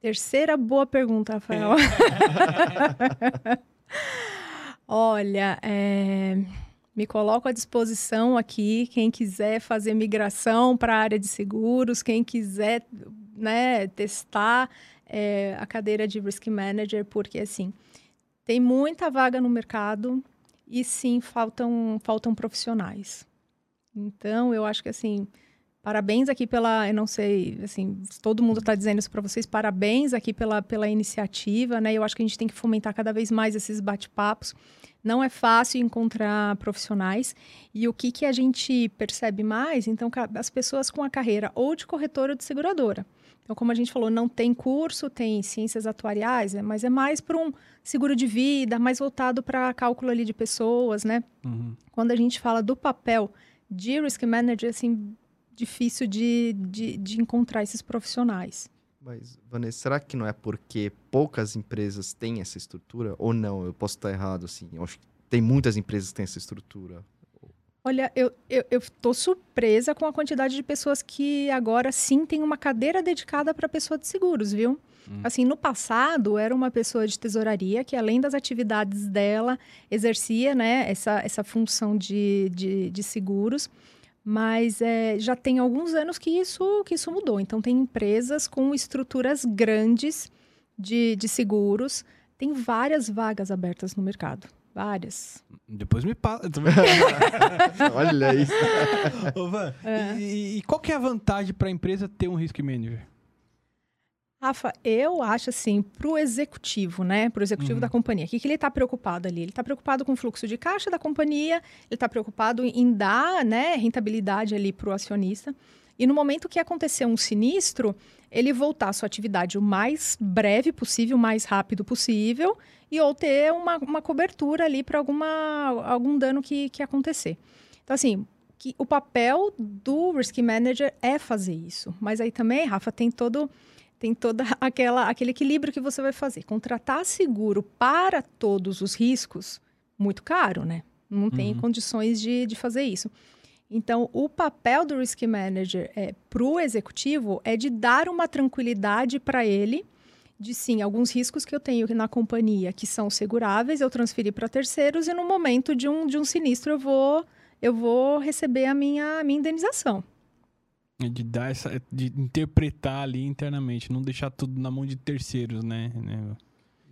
Terceira boa pergunta, Rafael. É. [LAUGHS] Olha, é, me coloco à disposição aqui, quem quiser fazer migração para a área de seguros, quem quiser né, testar é, a cadeira de Risk Manager, porque assim, tem muita vaga no mercado e sim faltam, faltam profissionais. Então, eu acho que assim, parabéns aqui pela, eu não sei, assim, todo mundo está dizendo isso para vocês, parabéns aqui pela, pela iniciativa, né? Eu acho que a gente tem que fomentar cada vez mais esses bate-papos. Não é fácil encontrar profissionais. E o que, que a gente percebe mais? Então, as pessoas com a carreira ou de corretora ou de seguradora. Então, como a gente falou, não tem curso, tem ciências atuariais, né? mas é mais para um seguro de vida, mais voltado para cálculo ali de pessoas, né? Uhum. Quando a gente fala do papel de risk manager, assim, difícil de, de, de encontrar esses profissionais. Mas, Vanessa, será que não é porque poucas empresas têm essa estrutura? Ou não? Eu posso estar errado, assim. Eu acho que tem muitas empresas que têm essa estrutura. Olha, eu, eu, eu tô surpresa com a quantidade de pessoas que agora sim tem uma cadeira dedicada para pessoa de seguros, viu? Hum. Assim, no passado, era uma pessoa de tesouraria que, além das atividades dela, exercia né, essa, essa função de, de, de seguros. Mas é, já tem alguns anos que isso, que isso mudou. Então, tem empresas com estruturas grandes de, de seguros, tem várias vagas abertas no mercado. Várias. Depois me passa. [LAUGHS] Olha isso. Ô, Van, é. e, e, qual que é a vantagem para a empresa ter um risk manager? Rafa, eu acho assim, para o executivo, né? Para o executivo uhum. da companhia, o que, que ele está preocupado ali? Ele está preocupado com o fluxo de caixa da companhia, ele está preocupado em dar né, rentabilidade ali para o acionista. E no momento que acontecer um sinistro, ele voltar à sua atividade o mais breve possível, o mais rápido possível, e ou ter uma, uma cobertura ali para algum dano que, que acontecer. Então, assim, que o papel do Risk Manager é fazer isso. Mas aí também, Rafa, tem todo tem toda aquela aquele equilíbrio que você vai fazer. Contratar seguro para todos os riscos, muito caro, né? Não uhum. tem condições de, de fazer isso. Então, o papel do Risk Manager é, para o executivo é de dar uma tranquilidade para ele de sim, alguns riscos que eu tenho na companhia que são seguráveis, eu transferi para terceiros e no momento de um, de um sinistro eu vou, eu vou receber a minha, a minha indenização. É de dar essa. de interpretar ali internamente, não deixar tudo na mão de terceiros, né? né?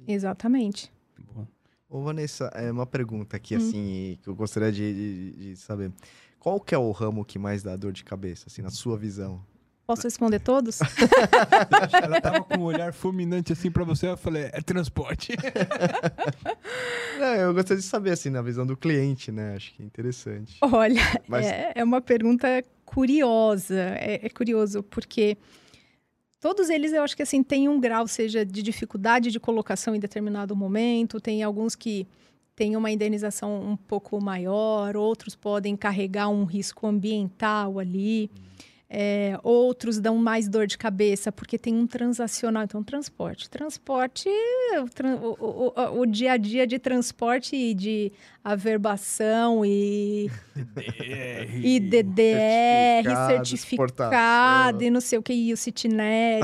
Exatamente. Bom. Ô, Vanessa, é uma pergunta aqui, hum. assim, que eu gostaria de, de, de, saber. Qual que é o ramo que mais dá dor de cabeça, assim, na sua visão? Posso responder todos? [LAUGHS] Ela tava com um olhar fulminante assim para você, eu falei, é transporte. [LAUGHS] Não, eu gostaria de saber, assim, na visão do cliente, né? Acho que é interessante. Olha, Mas... é, é uma pergunta curiosa. É, é, curioso, porque todos eles eu acho que assim têm um grau, seja de dificuldade de colocação em determinado momento, tem alguns que têm uma indenização um pouco maior, outros podem carregar um risco ambiental ali. Hum. É, outros dão mais dor de cabeça porque tem um transacional. Então, transporte. Transporte, o, o, o, o dia a dia de transporte e de averbação e, DDR, e DDR, certificado, certificado e não sei o que, e o Citnet.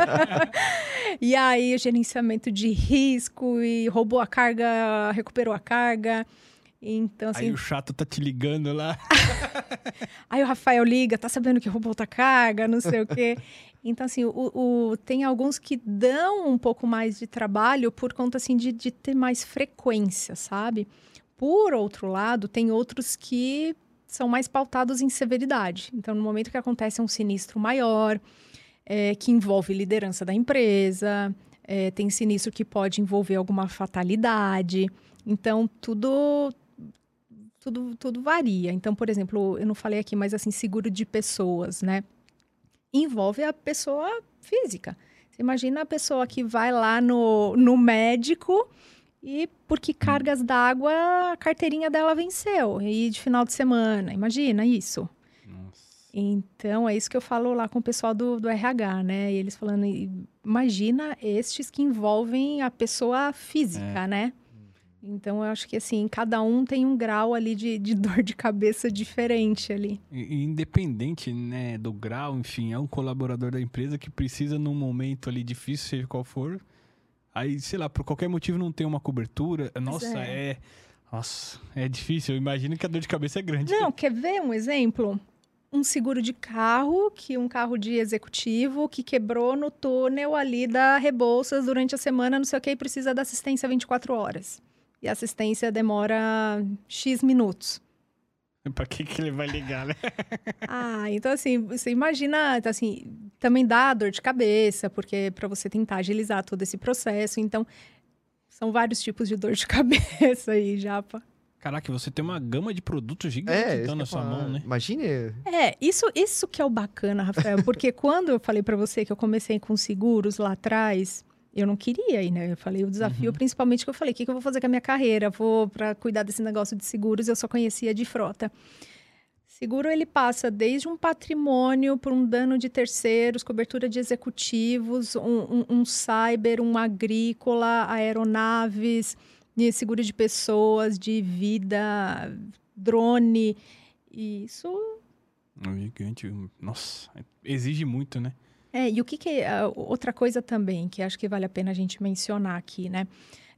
[LAUGHS] e aí, o gerenciamento de risco e roubou a carga, recuperou a carga. Então, assim... Aí o chato tá te ligando lá. [LAUGHS] Aí o Rafael liga, tá sabendo que roubou outra carga, não sei o quê. Então, assim, o, o, tem alguns que dão um pouco mais de trabalho por conta, assim, de, de ter mais frequência, sabe? Por outro lado, tem outros que são mais pautados em severidade. Então, no momento que acontece um sinistro maior, é, que envolve liderança da empresa, é, tem sinistro que pode envolver alguma fatalidade. Então, tudo tudo, tudo varia. Então, por exemplo, eu não falei aqui, mas assim, seguro de pessoas, né? Envolve a pessoa física. Você imagina a pessoa que vai lá no, no médico e porque cargas d'água a carteirinha dela venceu e de final de semana. Imagina isso. Então, é isso que eu falo lá com o pessoal do, do RH, né? E eles falando, imagina estes que envolvem a pessoa física, é. né? Então, eu acho que, assim, cada um tem um grau ali de, de [LAUGHS] dor de cabeça diferente ali. E, independente, né, do grau, enfim, é um colaborador da empresa que precisa, num momento ali difícil, seja qual for, aí, sei lá, por qualquer motivo não tem uma cobertura. Nossa, é. é... Nossa, é difícil. Eu imagino que a dor de cabeça é grande. Não, quer ver um exemplo? Um seguro de carro, que um carro de executivo que quebrou no túnel ali da Rebouças durante a semana, não sei o que, e precisa da assistência 24 horas e a assistência demora X minutos. Pra que, que ele vai ligar, né? [LAUGHS] Ah, então assim, você imagina, então, assim, também dá dor de cabeça, porque para você tentar agilizar todo esse processo, então são vários tipos de dor de [LAUGHS] cabeça aí, Japa. Caraca, você tem uma gama de produtos gigante É, então na sua falar. mão, né? Imagine. É, isso, isso que é o bacana, Rafael, porque [LAUGHS] quando eu falei para você que eu comecei com seguros lá atrás, eu não queria ir, né? Eu falei o desafio, principalmente que eu falei, o que, que eu vou fazer com a minha carreira? Vou para cuidar desse negócio de seguros, eu só conhecia de frota. Seguro ele passa desde um patrimônio por um dano de terceiros, cobertura de executivos, um, um, um cyber, um agrícola, aeronaves, seguro de pessoas, de vida, drone. E isso Um gigante. Nossa, exige muito, né? É, e o que que... ah, outra coisa também, que acho que vale a pena a gente mencionar aqui, né?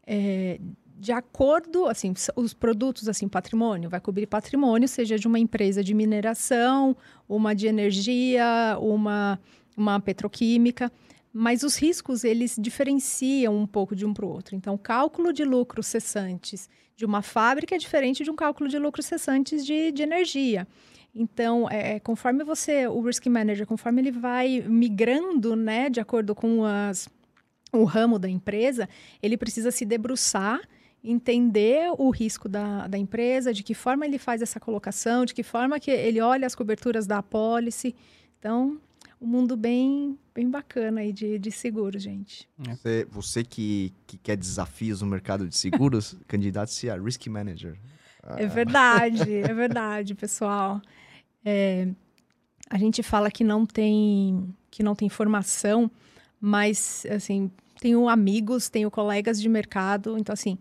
É, de acordo, assim, os produtos, assim, patrimônio, vai cobrir patrimônio, seja de uma empresa de mineração, uma de energia, uma, uma petroquímica, mas os riscos, eles diferenciam um pouco de um para o outro. Então, cálculo de lucros cessantes de uma fábrica é diferente de um cálculo de lucros cessantes de, de energia. Então, é, é, conforme você, o risk manager, conforme ele vai migrando, né, de acordo com as, o ramo da empresa, ele precisa se debruçar, entender o risco da, da empresa, de que forma ele faz essa colocação, de que forma que ele olha as coberturas da apólice. Então, um mundo bem, bem bacana aí de, de seguros, gente. Você, você que, que quer desafios no mercado de seguros, [LAUGHS] candidate-se a Risk Manager. É verdade, é verdade, pessoal. É, a gente fala que não tem que não tem formação, mas assim tenho amigos, tenho colegas de mercado, então assim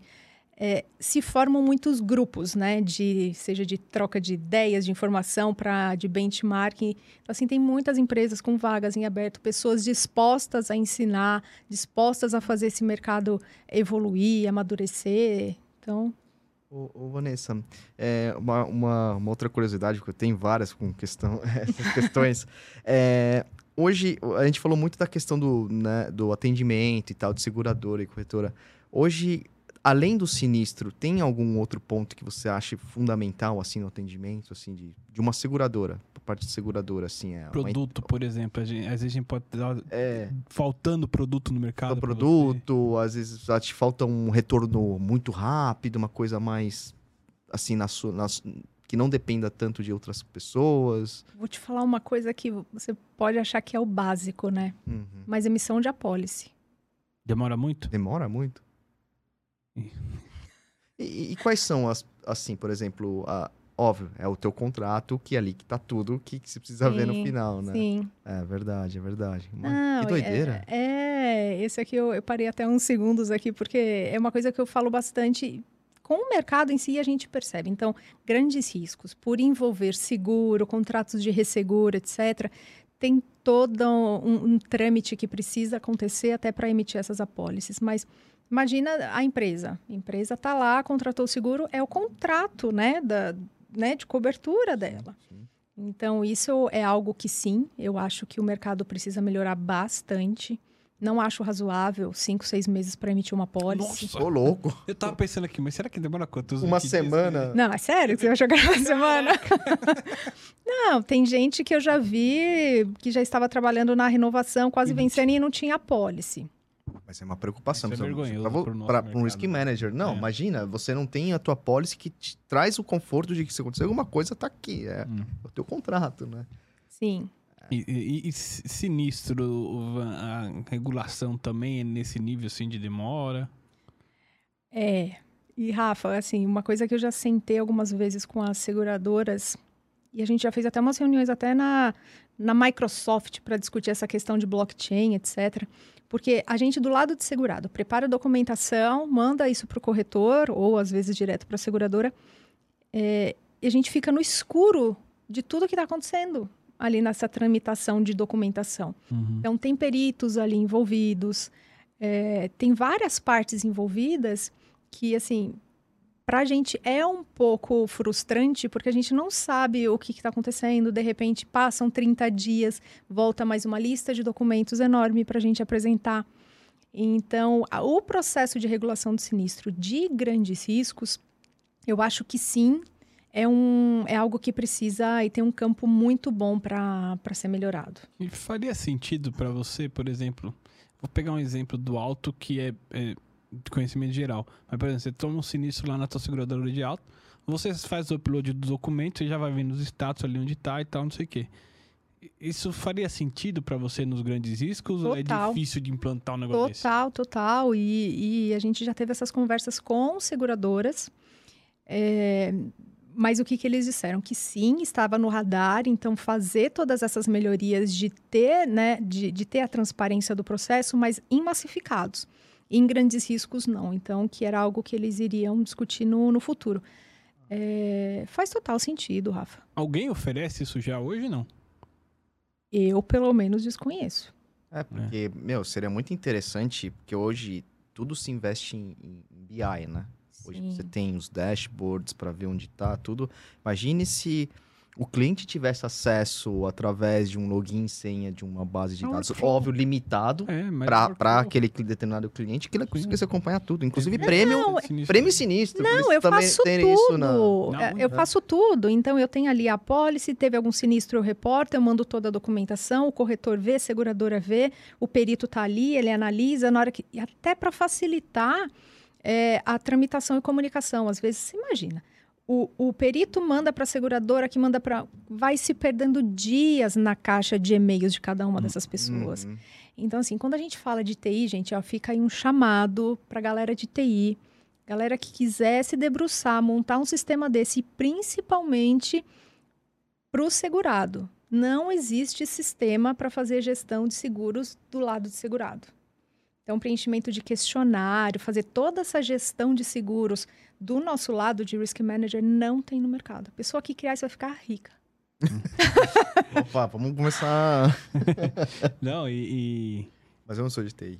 é, se formam muitos grupos, né? De seja de troca de ideias, de informação para de benchmarking. Então assim tem muitas empresas com vagas em aberto, pessoas dispostas a ensinar, dispostas a fazer esse mercado evoluir, amadurecer. Então Ô, ô, Vanessa, é, uma, uma, uma outra curiosidade, que eu tenho várias com questão, [LAUGHS] essas questões. É, hoje, a gente falou muito da questão do, né, do atendimento e tal, de seguradora e corretora. Hoje, além do sinistro, tem algum outro ponto que você acha fundamental, assim, no atendimento, assim, de, de uma seguradora? Parte de seguradora, assim, é... uma- Produto, por exemplo. a gente- às vezes a gente pode estar É, faltando produto no mercado. do pra produto, às vezes te falta um retorno muito rápido, uma coisa mais assim na sua, na que não dependa tanto de outras pessoas. Vou te falar uma coisa que você pode achar que é o básico, né? Uhum. Mas emissão de apólice. Demora muito? Demora muito. E, e quais são as assim, por exemplo, a, óbvio, é o teu contrato que é ali que tá tudo que, que você precisa ver no Sim, final, né? Sim. É verdade, é verdade. Não, que doideira. É, é, esse aqui eu, eu parei até uns segundos aqui, porque é uma coisa que eu falo bastante. Com o mercado em si, a gente percebe. Então, grandes riscos, por envolver seguro, contratos de resseguro, etc., tem todo um, um trâmite que precisa acontecer até para emitir essas apólices. Mas imagina a empresa. A empresa está lá, contratou o seguro, é o contrato né, da, né, de cobertura dela. Sim. Então, isso é algo que sim, eu acho que o mercado precisa melhorar bastante. Não acho razoável cinco, seis meses para emitir uma pólice. Nossa! Ô, louco. Eu tava pensando aqui, mas será que demora quantos Uma 20 dias? semana. Não, é sério? que Você que era uma semana? [LAUGHS] não, tem gente que eu já vi que já estava trabalhando na renovação, quase E vencendo e não tinha apólice. Mas é uma preocupação. Isso é vergonhoso pra um risk manager. Não, É. imagina, você não tem a tua policy que te traz o conforto de que se acontecer alguma coisa, tá aqui. É Hum. o teu contrato, né? Sim. E, e- e si- sinistro, a regulação também é nesse nível assim de demora. É. E, Rafa, assim, uma coisa que eu já sentei algumas vezes com as seguradoras, e a gente já fez até umas reuniões até na, na Microsoft para discutir essa questão de blockchain, etc. Porque a gente, do lado de segurado, prepara a documentação, manda isso para o corretor, ou às vezes direto para a seguradora, é, e a gente fica no escuro de tudo que está acontecendo ali nessa tramitação de documentação. Então, tem peritos ali envolvidos, é, tem várias partes envolvidas que, assim, para a gente é um pouco frustrante, porque a gente não sabe o que está acontecendo. De repente, passam 30 dias, volta mais uma lista de documentos enorme para a gente apresentar. Então, o processo de regulação do sinistro de grandes riscos, eu acho que sim, é, um, é algo que precisa e tem um campo muito bom para ser melhorado. E faria sentido para você, por exemplo, vou pegar um exemplo do alto que é, é de conhecimento geral. Mas, por exemplo, você toma um sinistro lá na tua seguradora de alto, você faz o upload do documento, você já vai vendo os status ali onde tá e tal, não sei o quê. Isso faria sentido para você nos grandes riscos ou é Total. difícil de implantar um negócio desse? Total, total. E, e a gente já teve essas conversas com seguradoras. É, mas o que, que eles disseram? Que sim, estava no radar, então fazer todas essas melhorias de ter, né, de, de ter a transparência do processo, mas em massificados. Em grandes riscos, não. Então, que era algo que eles iriam discutir no, no futuro. É, faz total sentido, Rafa. Alguém oferece isso já hoje não? Eu, pelo menos, desconheço. É, porque, meu, seria muito interessante, porque hoje tudo se investe em, em BI, né? Hoje Sim. você tem os dashboards para ver onde tá tudo. Imagine se o cliente tivesse acesso através de um login e senha de uma base de É um dados, workflow. óbvio, limitado É, para aquele determinado cliente, que ele conseguisse acompanhar tudo. Inclusive Não, prêmio, Sinistro. prêmio sinistro. Não, eu faço tudo. isso na- Não, É, eu né? faço tudo. Então, eu tenho ali a pólice, teve algum sinistro, eu reporto, eu mando toda a documentação, o corretor vê, a seguradora vê, o perito está ali, ele analisa, na hora que. E até para facilitar é, a tramitação e comunicação. Às vezes, você imagina. O, o perito manda para a seguradora, que manda para. Vai se perdendo dias na caixa de e-mails de cada uma dessas pessoas. Uhum. Então, assim, quando a gente fala de TI, gente, ó, fica aí um chamado para galera de TI, galera que quiser se debruçar, montar um sistema desse, e principalmente para o segurado. Não existe sistema para fazer gestão de seguros do lado do segurado. Então, preenchimento de questionário, fazer toda essa gestão de seguros do nosso lado de risk manager não tem no mercado. A pessoa que criar isso vai ficar rica. [LAUGHS] Opa, vamos começar. Não, e- e Mas eu não sou de TI.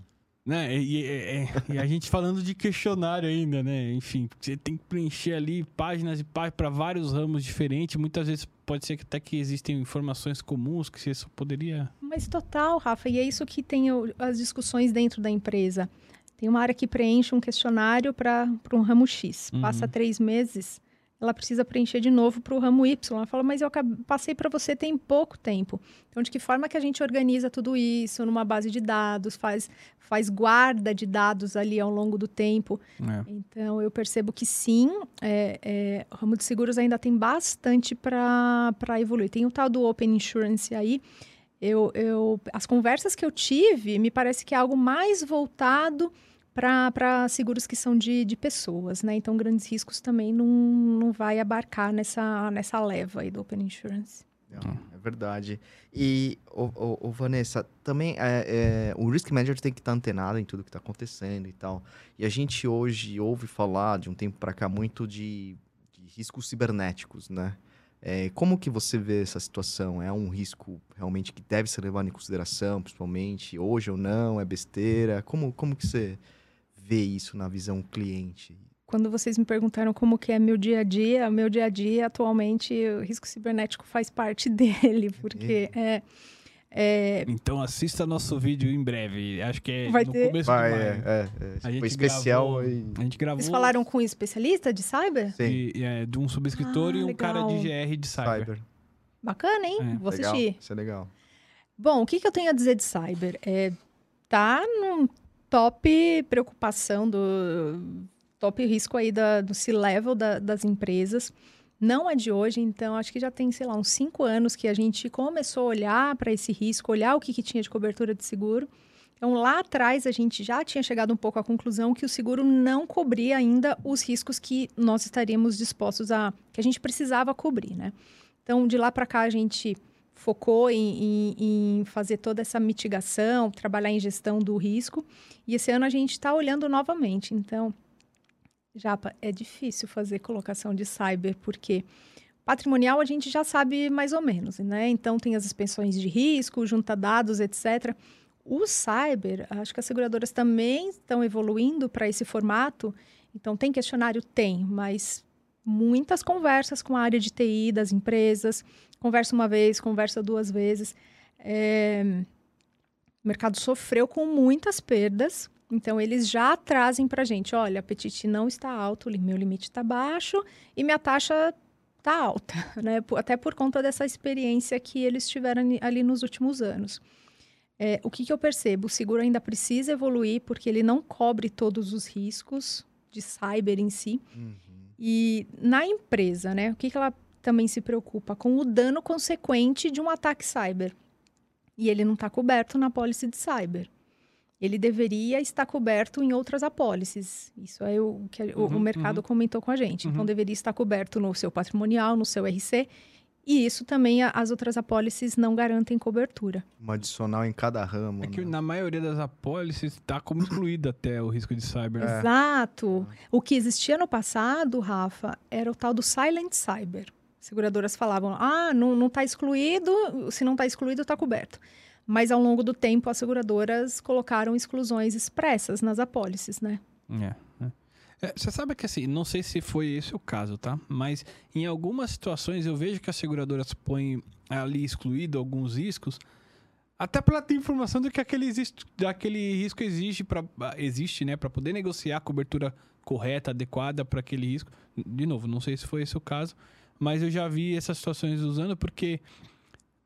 Né? E, e- e- a gente falando de questionário ainda, né? Enfim, você tem que preencher ali páginas e páginas para vários ramos diferentes. Muitas vezes pode ser que até que existem informações comuns que você só poderia. Mas total, Rafa, e é isso que tem as discussões dentro da empresa. Tem uma área que preenche um questionário para um ramo X. Uhum. Passa três meses, ela precisa preencher de novo para o ramo Y. Ela fala, mas eu passei para você tem pouco tempo. Então, de que forma que a gente organiza tudo isso numa base de dados, faz, faz guarda de dados ali ao longo do tempo? né? Então, eu percebo que sim, é, é, o ramo de seguros ainda tem bastante para evoluir. Tem o tal do Open Insurance aí. Eu, eu, as conversas que eu tive, me parece que é algo mais voltado para seguros que são de, de pessoas, né? Então, grandes riscos também não, não vai abarcar nessa, nessa leva aí do Open Insurance. É verdade. E, ô, ô, ô, Vanessa, também é, é, o Risk Manager tem que estar antenado em tudo que está acontecendo e tal. E a gente hoje ouve falar, de um tempo para cá, muito de, de riscos cibernéticos, né? É, como que você vê essa situação? É um risco realmente que deve ser levado em consideração, principalmente hoje ou não? É besteira? Como, como que você vê isso na visão cliente? Quando vocês me perguntaram como que é meu dia a dia, meu dia a dia atualmente o risco cibernético faz parte [LAUGHS] dele, porque é, é, Então assista nosso vídeo em breve. Acho que é Vai no ter? começo Vai, do é, maio. é, é. A Foi gente especial gravou- e... A gente gravou Vocês falaram com um especialista de cyber? Sim, de, é, de um subscritor Ah, e um cara de legal. GR de cyber. cyber. Bacana, hein? É, Vou legal, assistir. Isso é legal. Bom, o que, que eu tenho a dizer de cyber? É, tá num top preocupação do top risco aí da, do C-level da- das empresas. Não é de hoje, então acho que já tem, sei lá, uns cinco anos que a gente começou a olhar para esse risco, olhar o que, que tinha de cobertura de seguro. Então, lá atrás, a gente já tinha chegado um pouco à conclusão que o seguro não cobria ainda os riscos que nós estaríamos dispostos a. que a gente precisava cobrir, né? Então, de lá para cá, a gente focou em, em- em fazer toda essa mitigação, trabalhar em gestão do risco. E esse ano a gente está olhando novamente. Então, Japa, é difícil fazer colocação de cyber, porque patrimonial a gente já sabe mais ou menos, né? Então, tem as expensões de risco, junta dados, etc. O cyber, acho que as seguradoras também estão evoluindo para esse formato. Então, tem questionário? Tem, mas muitas conversas com a área de TI das empresas. Conversa uma vez, conversa duas vezes. É, O mercado sofreu com muitas perdas Então, eles já trazem para a gente: olha, apetite não está alto, meu limite está baixo e minha taxa está alta, [LAUGHS] né? Até por conta dessa experiência que eles tiveram ali nos últimos anos. É, o que, que eu percebo? O seguro ainda precisa evoluir porque ele não cobre todos os riscos de cyber em si. Uhum. E na empresa, né? O que, que ela também se preocupa? Com o dano consequente de um ataque cyber. E ele não está coberto na pólice de cyber. Ele deveria estar coberto em outras apólices. Isso é o que uhum, o, mercado uhum. comentou com a gente. Então, uhum. deveria estar coberto no seu patrimonial, no seu RC e isso também as outras apólices não garantem cobertura. Um adicional em cada ramo. É que né? na maioria das apólices está como excluído até o risco de cyber. É. Exato. O que existia no passado, Rafa, era o tal do silent cyber. Seguradoras falavam, ah, não está excluído, se não está excluído, está coberto. Mas ao longo do tempo, as seguradoras colocaram exclusões expressas nas apólices, né? É. É, você sabe que assim, não sei se foi esse o caso, tá? Mas em algumas situações eu vejo que as seguradoras põem ali excluído alguns riscos, até pela ter informação de que aquele, existe, aquele risco existe para existe, né, para poder negociar a cobertura correta, adequada para aquele risco. De novo, não sei se foi esse o caso, mas eu já vi essas situações usando porque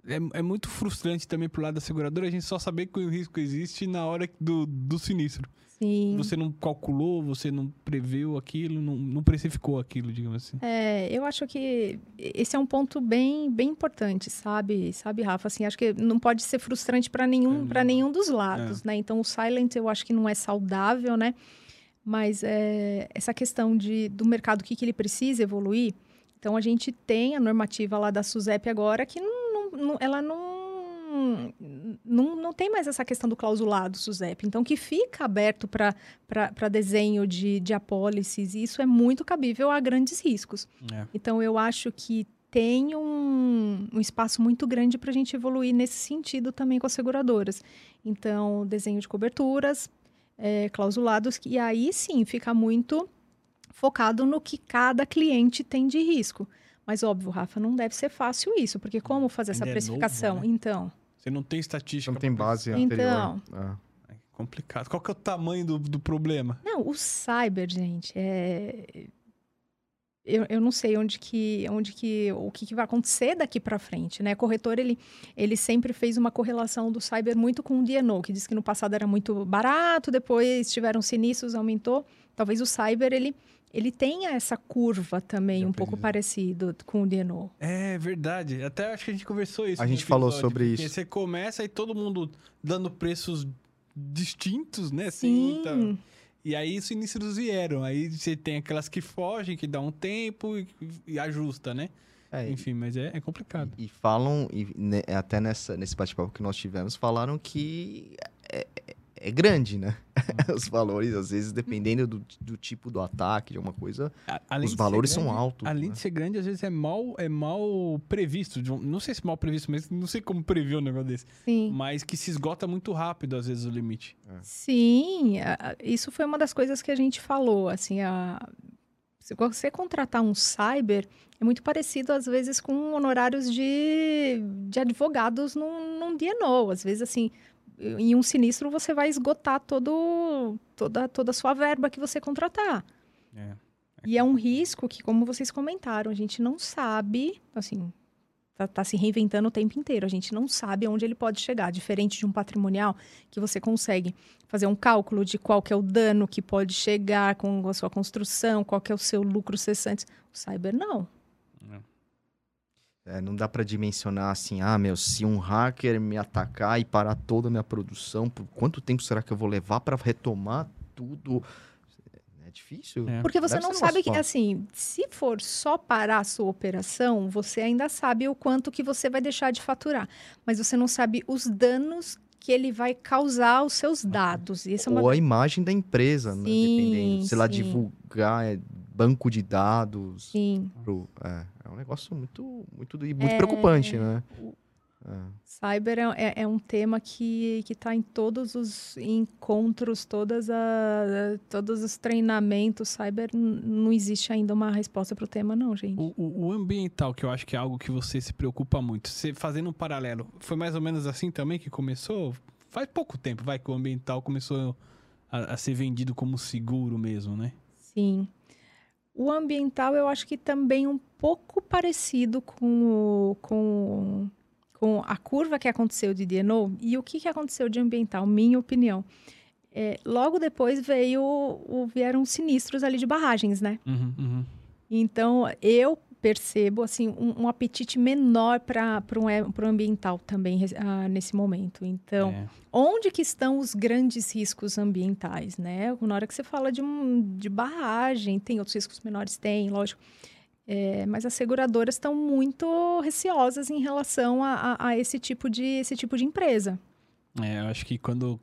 é, é muito frustrante também pro lado da seguradora a gente só saber que o risco existe na hora do, do sinistro. Sim. Você não calculou, você não preveu aquilo, não, não precificou aquilo, digamos assim. É, eu acho que esse é um ponto bem, bem importante, sabe, sabe, Rafa? Assim, acho que não pode ser frustrante para nenhum, é, para nenhum dos lados, é. né? Então, o silent eu acho que não é saudável, né? Mas é, essa questão de, do mercado, o que, que ele precisa evoluir. Então, a gente tem a normativa lá da SUSEP agora que não, não, ela não não, não tem mais essa questão do clausulado, SUSEP. Então, que fica aberto para desenho de, de apólices, e isso é muito cabível a grandes riscos. É. Então, eu acho que tem um, um espaço muito grande para a gente evoluir nesse sentido também com as seguradoras. Então, desenho de coberturas, é, clausulados, e aí sim fica muito focado no que cada cliente tem de risco. Mas óbvio, Rafa, não deve ser fácil isso, porque como fazer Ainda essa precificação? É novo, né? Então. Você não tem estatística. Não tem base então, anterior. É. é complicado. Qual que é o tamanho do, do problema? Não, o cyber, gente, é... Eu, eu não sei onde que, onde que, o que, que vai acontecer daqui para frente, né? O corretor, ele, ele sempre fez uma correlação do cyber muito com o DNO, que diz que no passado era muito barato, depois tiveram sinistros, aumentou. Talvez o cyber, ele ele tem essa curva também, Já um pouco parecido com o Deno. É verdade. Até acho que a gente conversou isso. A gente falou sobre isso. Você começa e todo mundo dando preços distintos, né? Assim, Sim. Então, e aí os sinistros vieram. Aí você tem aquelas que fogem, que dá um tempo e, e ajusta, né? É, Enfim, mas é, é complicado. E, e falam, e, né, até nessa, nesse bate-papo que nós tivemos, falaram que é, é é grande, né? Uhum. [LAUGHS] os valores, às vezes, dependendo do, do tipo do ataque, de alguma coisa, além os valores grande, são altos. Além né? de ser grande, às vezes é mal, é mal previsto. Não sei se mal previsto, mas não sei como prever um negócio desse. Sim. Mas que se esgota muito rápido, às vezes, o limite. É. Sim, isso foi uma das coisas que a gente falou. Assim, a... se você contratar um cyber, é muito parecido, às vezes, com honorários de, de advogados num, num DNO. Às vezes, assim, em um sinistro você vai esgotar todo, toda, toda a sua verba que você contratar. É. é. E é um risco que, como vocês comentaram, a gente não sabe, assim, tá, tá, se reinventando o tempo inteiro. A gente não sabe onde ele pode chegar. Diferente de um patrimonial, que você consegue fazer um cálculo de qual é o dano que pode chegar com a sua construção, qual é o seu lucro cessante. O cyber, não. É, não dá para dimensionar assim, ah, meu, se um hacker me atacar e parar toda a minha produção, por quanto tempo será que eu vou levar para retomar tudo? É difícil. É. Porque você Deve não sabe que, assim, se for só parar a sua operação, você ainda sabe o quanto que você vai deixar de faturar. Mas você não sabe os danos que ele vai causar aos seus dados. Isso é uma... Ou a imagem da empresa, né? sim, né? Dependendo. Se ela divulgar é, banco de dados. Sim. Pro, é, é um negócio muito, muito, muito é, preocupante, né? É. Cyber é, é, é, um tema que está em todos os encontros, todas a, todos os treinamentos. Cyber não existe ainda uma resposta para o tema, não, gente. O, o, o, ambiental, que eu acho que é algo que você se preocupa muito. Você fazendo um paralelo, foi mais ou menos assim também que começou? Faz pouco tempo, vai, que o ambiental começou a, a ser vendido como seguro mesmo, né? Sim. O ambiental eu acho que também um pouco parecido com, o, com, com a curva que aconteceu de DNO e o que, que aconteceu de ambiental, minha opinião. É, logo depois veio o, vieram sinistros ali de barragens, né? Uhum, uhum. Então eu percebo assim um, um apetite menor para um, um ambiental também uh, nesse momento. Então, é. onde que estão os grandes riscos ambientais, né? Na hora que você fala de, um, de barragem, tem outros riscos menores, tem, lógico. É, mas as seguradoras estão muito receosas em relação a, a, a, esse tipo de esse tipo de empresa. É, eu acho que quando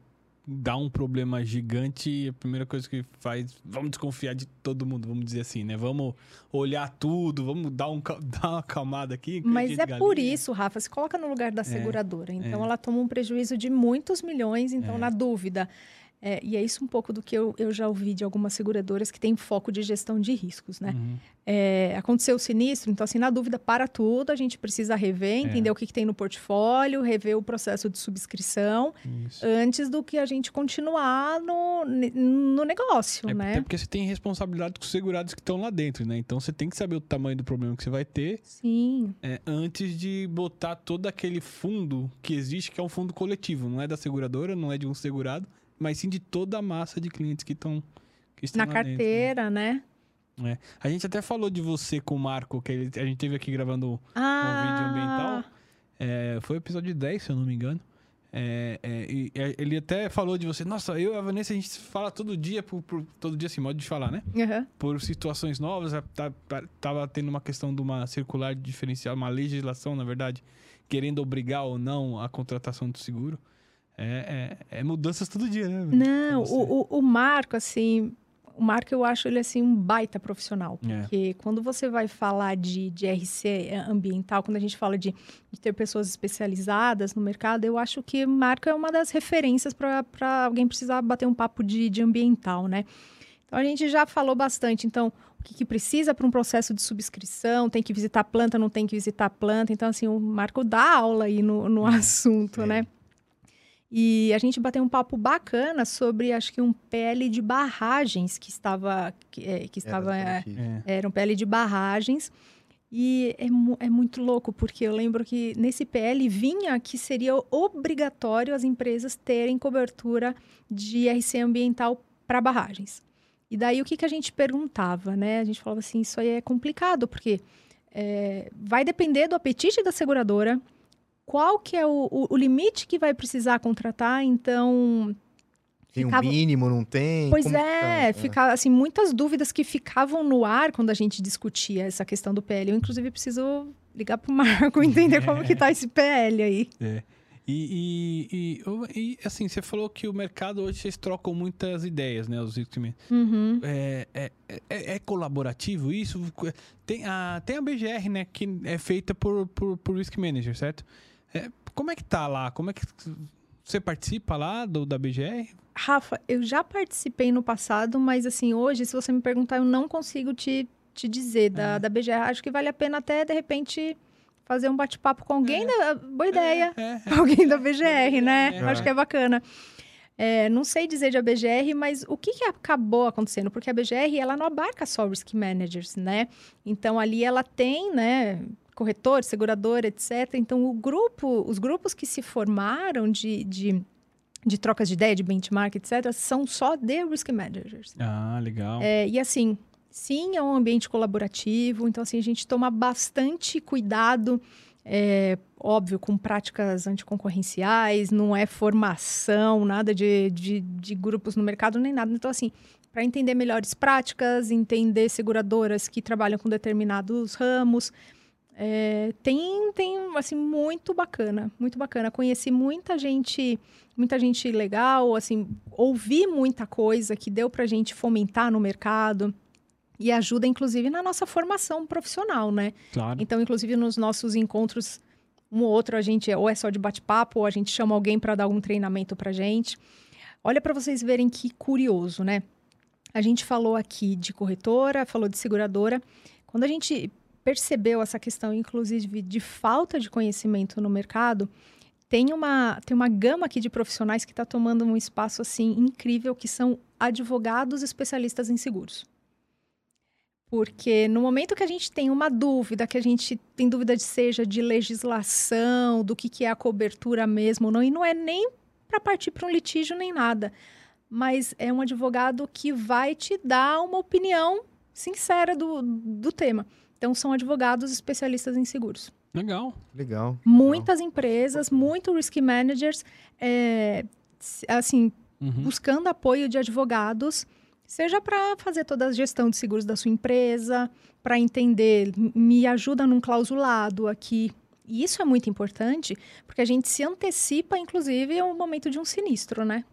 dá um problema gigante, a primeira coisa que faz, vamos desconfiar de todo mundo, vamos dizer assim, né? Vamos olhar tudo, vamos dar, um, [LAUGHS] dar uma acalmada aqui. Mas é por isso, Rafa, se coloca no lugar da é, seguradora. Então, é. ela toma um prejuízo de muitos milhões, então, é. na dúvida, é, e é isso um pouco do que eu, eu já ouvi de algumas seguradoras que têm foco de gestão de riscos, né? Uhum. É, aconteceu o sinistro, então, assim, na dúvida, para tudo, a gente precisa rever, é. entender é. o que, que, tem no portfólio, rever o processo de subscrição, isso. antes do que a gente continuar no, no negócio, é, né? Até porque você tem responsabilidade com os segurados que estão lá dentro, né? Então, você tem que saber o tamanho do problema que você vai ter. Sim. É, antes de botar todo aquele fundo que existe, que é um fundo coletivo, não é da seguradora, não é de um segurado, mas sim de toda a massa de clientes que estão que estão na carteira, dentro, né? né? É. A gente até falou de você com o Marco, que ele, a gente teve aqui gravando ah. um vídeo ambiental. É, foi o episódio 10, se eu não me engano. É, é, e, ele até falou de você, nossa, eu e a Vanessa, a gente fala todo dia, por, por todo dia assim, modo de falar, né? Uhum. Por situações novas, tá, tá, tava tendo uma questão de uma circular diferencial, uma legislação, na verdade, querendo obrigar ou não a contratação do seguro. É, é, é, mudanças todo dia, né? Não, o, o, o, Marco, assim, o Marco eu acho ele assim um baita profissional. É. Porque quando você vai falar de, de RC ambiental, quando a gente fala de, de ter pessoas especializadas no mercado, eu acho que o Marco é uma das referências para alguém precisar bater um papo de, de ambiental, né? Então a gente já falou bastante. Então, o que, que precisa para um processo de subscrição? Tem que visitar planta, não tem que visitar planta. Então, assim, o Marco dá aula aí no, no assunto, né? E a gente bateu um papo bacana sobre, acho que um PL de barragens que estava. Que, é, que estava era, é, era um PL de barragens. E é, é, muito louco, porque eu lembro que nesse PL vinha que seria obrigatório as empresas terem cobertura de RC ambiental para barragens. E daí o que, que a gente perguntava, né? A gente falava assim, isso aí é complicado, porque é, vai depender do apetite da seguradora, qual que é o, o, o limite que vai precisar contratar, então... Tem ficava... um mínimo, não tem? Pois Como é, tá? é, assim, muitas dúvidas que ficavam no ar quando a gente discutia essa questão do PL. Eu, inclusive, preciso ligar para o Marco [LAUGHS] entender [LAUGHS] é. como que tá esse PL aí. É. E, e, e, e, assim, você falou que o mercado hoje vocês trocam muitas ideias, né? Os uhum. é, é, é, é, colaborativo isso? Tem a, tem a BGR, né? Que é feita por, por, por Risk Manager, certo? É, como é que tá lá? Como é que você participa lá do, da BGR? Rafa, eu já participei no passado, mas assim, hoje, se você me perguntar, eu não consigo te, te dizer da, é. da BGR. Acho que vale a pena até, de repente, fazer um bate-papo com alguém é. da... Boa ideia. É, é, é. [LAUGHS] alguém da BGR, né? Acho que é bacana. É, não sei dizer de a BGR, mas o que, que acabou acontecendo? Porque a BGR, ela não abarca só risk managers, né? Então, ali ela tem, né, corretor, segurador, etc. Então, o grupo, os grupos que se formaram de, de, de trocas de ideia, de benchmark, etc., são só de risk managers. Ah, legal. É, e assim, sim, é um ambiente colaborativo, então assim, a gente toma bastante cuidado, é, óbvio, com práticas anticoncorrenciais, não é formação, nada de, de, de grupos no mercado, nem nada. Então, assim, para entender melhores práticas, entender seguradoras que trabalham com determinados ramos, é, tem, tem, assim, muito bacana, muito bacana. Conheci muita gente, muita gente legal, assim, ouvi muita coisa que deu pra gente fomentar no mercado e ajuda, inclusive, na nossa formação profissional, né? Claro. Então, inclusive, nos nossos encontros, um ou outro, a gente, ou é só de bate-papo, ou a gente chama alguém para dar algum treinamento pra gente. Olha para vocês verem que curioso, né? A gente falou aqui de corretora, falou de seguradora. Quando a gente percebeu essa questão, inclusive, de falta de conhecimento no mercado, tem uma, tem uma gama aqui de profissionais que está tomando um espaço assim incrível, que são advogados especialistas em seguros. Porque no momento que a gente tem uma dúvida, que a gente tem dúvida de seja de legislação, do que, que é a cobertura mesmo, não, e não é nem para partir para um litígio nem nada, mas é um advogado que vai te dar uma opinião sincera do, do tema. Então, são advogados especialistas em seguros. Legal. Legal. Muitas empresas, muito risk managers, é, assim, Uhum. buscando apoio de advogados, seja para fazer toda a gestão de seguros da sua empresa, para entender, me ajuda num clausulado aqui. E isso é muito importante, porque a gente se antecipa, inclusive, ao momento de um sinistro, né?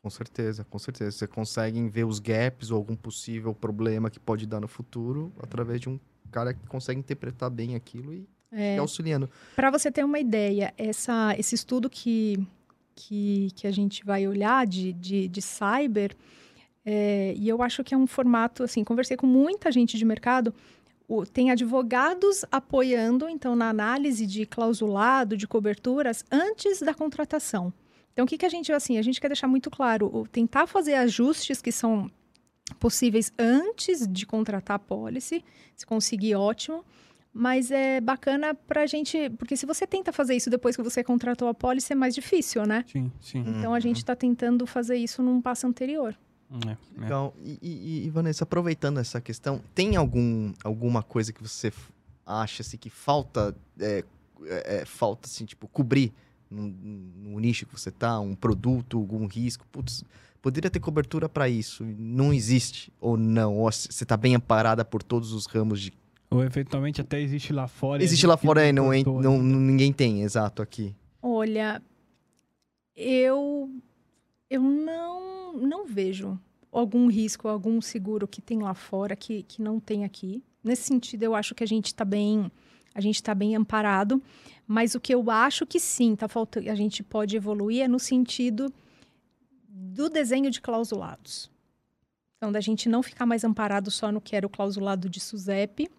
Com certeza, com certeza. Você consegue ver os gaps ou algum possível problema que pode dar no futuro através de um cara que consegue interpretar bem aquilo e É, auxiliando. Para você ter uma ideia, essa, esse estudo que, que, que a gente vai olhar de, de, de cyber, é, e eu acho que é um formato, assim, conversei com muita gente de mercado, o- tem advogados apoiando, então, na análise de clausulado, de coberturas, antes da contratação. Então, o que, que a gente, assim, a gente quer deixar muito claro, o- tentar fazer ajustes que são possíveis antes de contratar a policy, se conseguir, ótimo, mas é bacana pra gente, porque se você tenta fazer isso depois que você contratou a pólice, é mais difícil, né? Sim, sim. Então a gente está tentando fazer isso num passo anterior. É, é. Legal. E, e- e, Vanessa, aproveitando essa questão, tem algum, alguma coisa que você acha assim, que falta, é, é, é, falta assim, tipo, cobrir no, no nicho que você tá, um produto, algum risco? Putz, poderia ter cobertura para isso. Não existe ou não? Ou você tá bem amparada por todos os ramos de. Ou eventualmente até existe lá fora. Existe lá fora e não, não, né? ninguém tem, exato, aqui. Olha, eu eu não não vejo algum risco, algum seguro que tem lá fora que, que não tem aqui. Nesse sentido, eu acho que a gente está bem a gente está bem amparado, mas o que eu acho que sim, tá faltando, a gente pode evoluir é no sentido do desenho de clausulados. Então, da gente não ficar mais amparado só no que era o clausulado de SUSEP.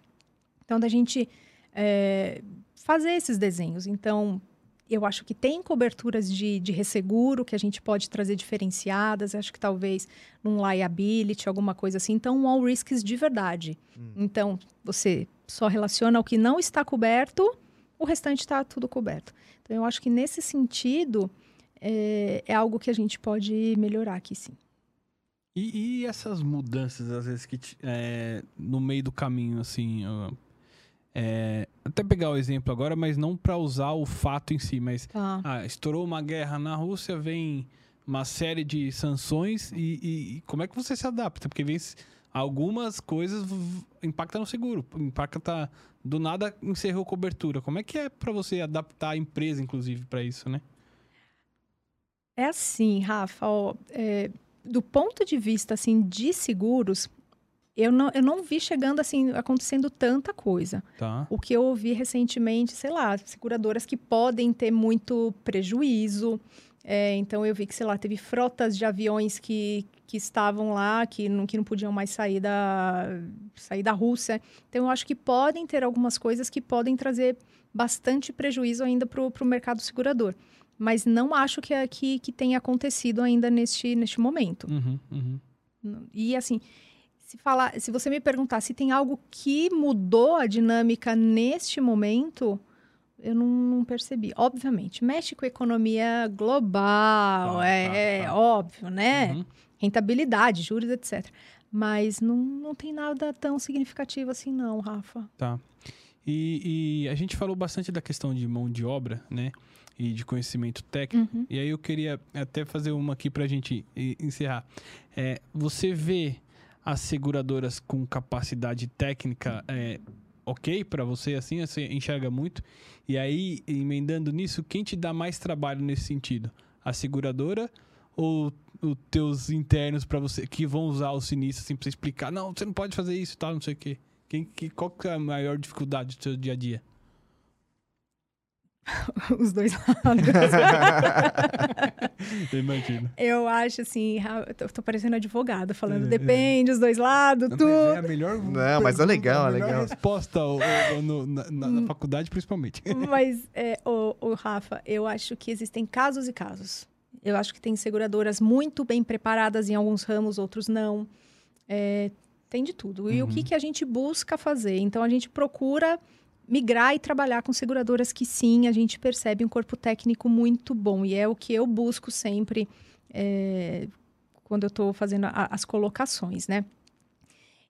Então, da gente é, fazer esses desenhos. Então, eu acho que tem coberturas de, de resseguro que a gente pode trazer diferenciadas. Acho que talvez num liability, alguma coisa assim. Então, um all risks de verdade. Hum. Então, você só relaciona o que não está coberto, o restante está tudo coberto. Então, eu acho que nesse sentido é, é algo que a gente pode melhorar aqui, sim. E, e essas mudanças, às vezes, que te- é, no meio do caminho, assim. é, até pegar o exemplo agora, mas não para usar o fato em si, mas Tá. ah, estourou uma guerra na Rússia, vem uma série de sanções e, e- e como é que você se adapta? Porque vem algumas coisas impactam no seguro, impacta do nada encerrou cobertura. Como é que é para você adaptar a empresa, inclusive, para isso, né? É assim, Rafa, ó, é, do ponto de vista assim de seguros, eu não, eu não vi chegando assim acontecendo tanta coisa. Tá. O que eu ouvi recentemente, sei lá, seguradoras que podem ter muito prejuízo. É, então eu vi que, sei lá, teve frotas de aviões que, que estavam lá, que não, que não podiam mais sair da, sair da Rússia. Então eu acho que podem ter algumas coisas que podem trazer bastante prejuízo ainda para o mercado segurador. Mas não acho que, é- que, que tenha acontecido ainda neste, neste momento. Uhum, uhum. E assim, se falar, se você me perguntar se tem algo que mudou a dinâmica neste momento, eu não, não percebi. Obviamente, mexe com a economia global, Tá, é, tá, tá. óbvio, né? Uhum. Rentabilidade, juros, etc. Mas não, não tem nada tão significativo assim, não, Rafa. Tá. E, e a gente falou bastante da questão de mão de obra, né? E de conhecimento técnico. Uhum. E aí eu queria até fazer uma aqui pra gente e- encerrar. É, você vê as seguradoras com capacidade técnica é, ok pra você, assim? Você enxerga muito? E aí, emendando nisso, quem te dá mais trabalho nesse sentido? A seguradora ou os teus internos para você que vão usar o sinistro assim, você explicar? Não, você não pode fazer isso e tal, não sei o quê. Quem, que, qual que é a maior dificuldade do seu dia a dia? [LAUGHS] Os dois lados. [LAUGHS] Eu imagino. eu acho assim, eu tô, parecendo advogado falando, É, é. depende, os dois lados, Não, tudo. é a melhor Não, mas é legal, é melhor legal. resposta o- o- no- na, na- na faculdade, principalmente. [LAUGHS] Mas, é, o, ô, Rafa, eu acho que existem casos e casos. Eu acho que tem seguradoras muito bem preparadas em alguns ramos, outros não. É, tem de tudo. E Uhum. o que, que a gente busca fazer? Então, a gente procura migrar e trabalhar com seguradoras que sim, a gente percebe um corpo técnico muito bom. E é o que eu busco sempre é, quando eu estou fazendo a- as colocações, né?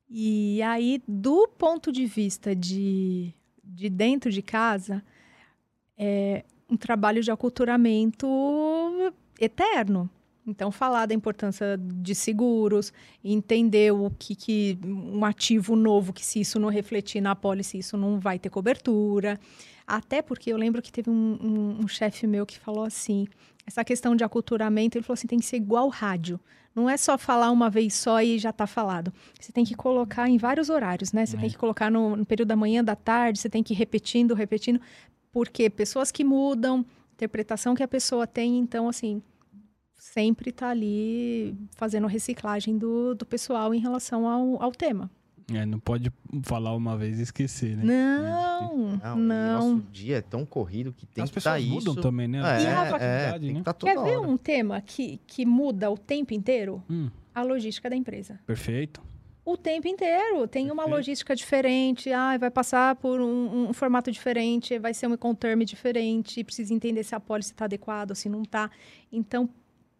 E aí, do ponto de vista de, de dentro de casa, é um trabalho de aculturamento eterno. Então, falar da importância de seguros, entender o que, que um ativo novo, que se isso não refletir na pólice, isso não vai ter cobertura. Até porque eu lembro que teve um, um- um chefe meu que falou assim: essa questão de aculturamento, ele falou assim: tem que ser igual rádio. Não é só falar uma vez só e já está falado. Você tem que colocar em vários horários, né? Você É. tem que colocar no, no período da manhã, da tarde, você tem que ir repetindo, repetindo, porque pessoas que mudam, interpretação que a pessoa tem, então, assim, sempre está ali fazendo reciclagem do, do pessoal em relação ao, ao tema. É, não pode falar uma vez e esquecer, né? Não, Não, não. E nosso dia é tão corrido que tem As que estar pessoas isso. mudam também, né? É, E, Rafa, é, atividade, tem que né? estar toda Quer ver hora. um tema que, que muda o tempo inteiro? Hum, A logística da empresa. perfeito. O tempo inteiro. Tem uma logística diferente, ah, vai passar por um, um formato diferente, vai ser um Econterm diferente, precisa entender se a pólice está adequada ou se não está. Então,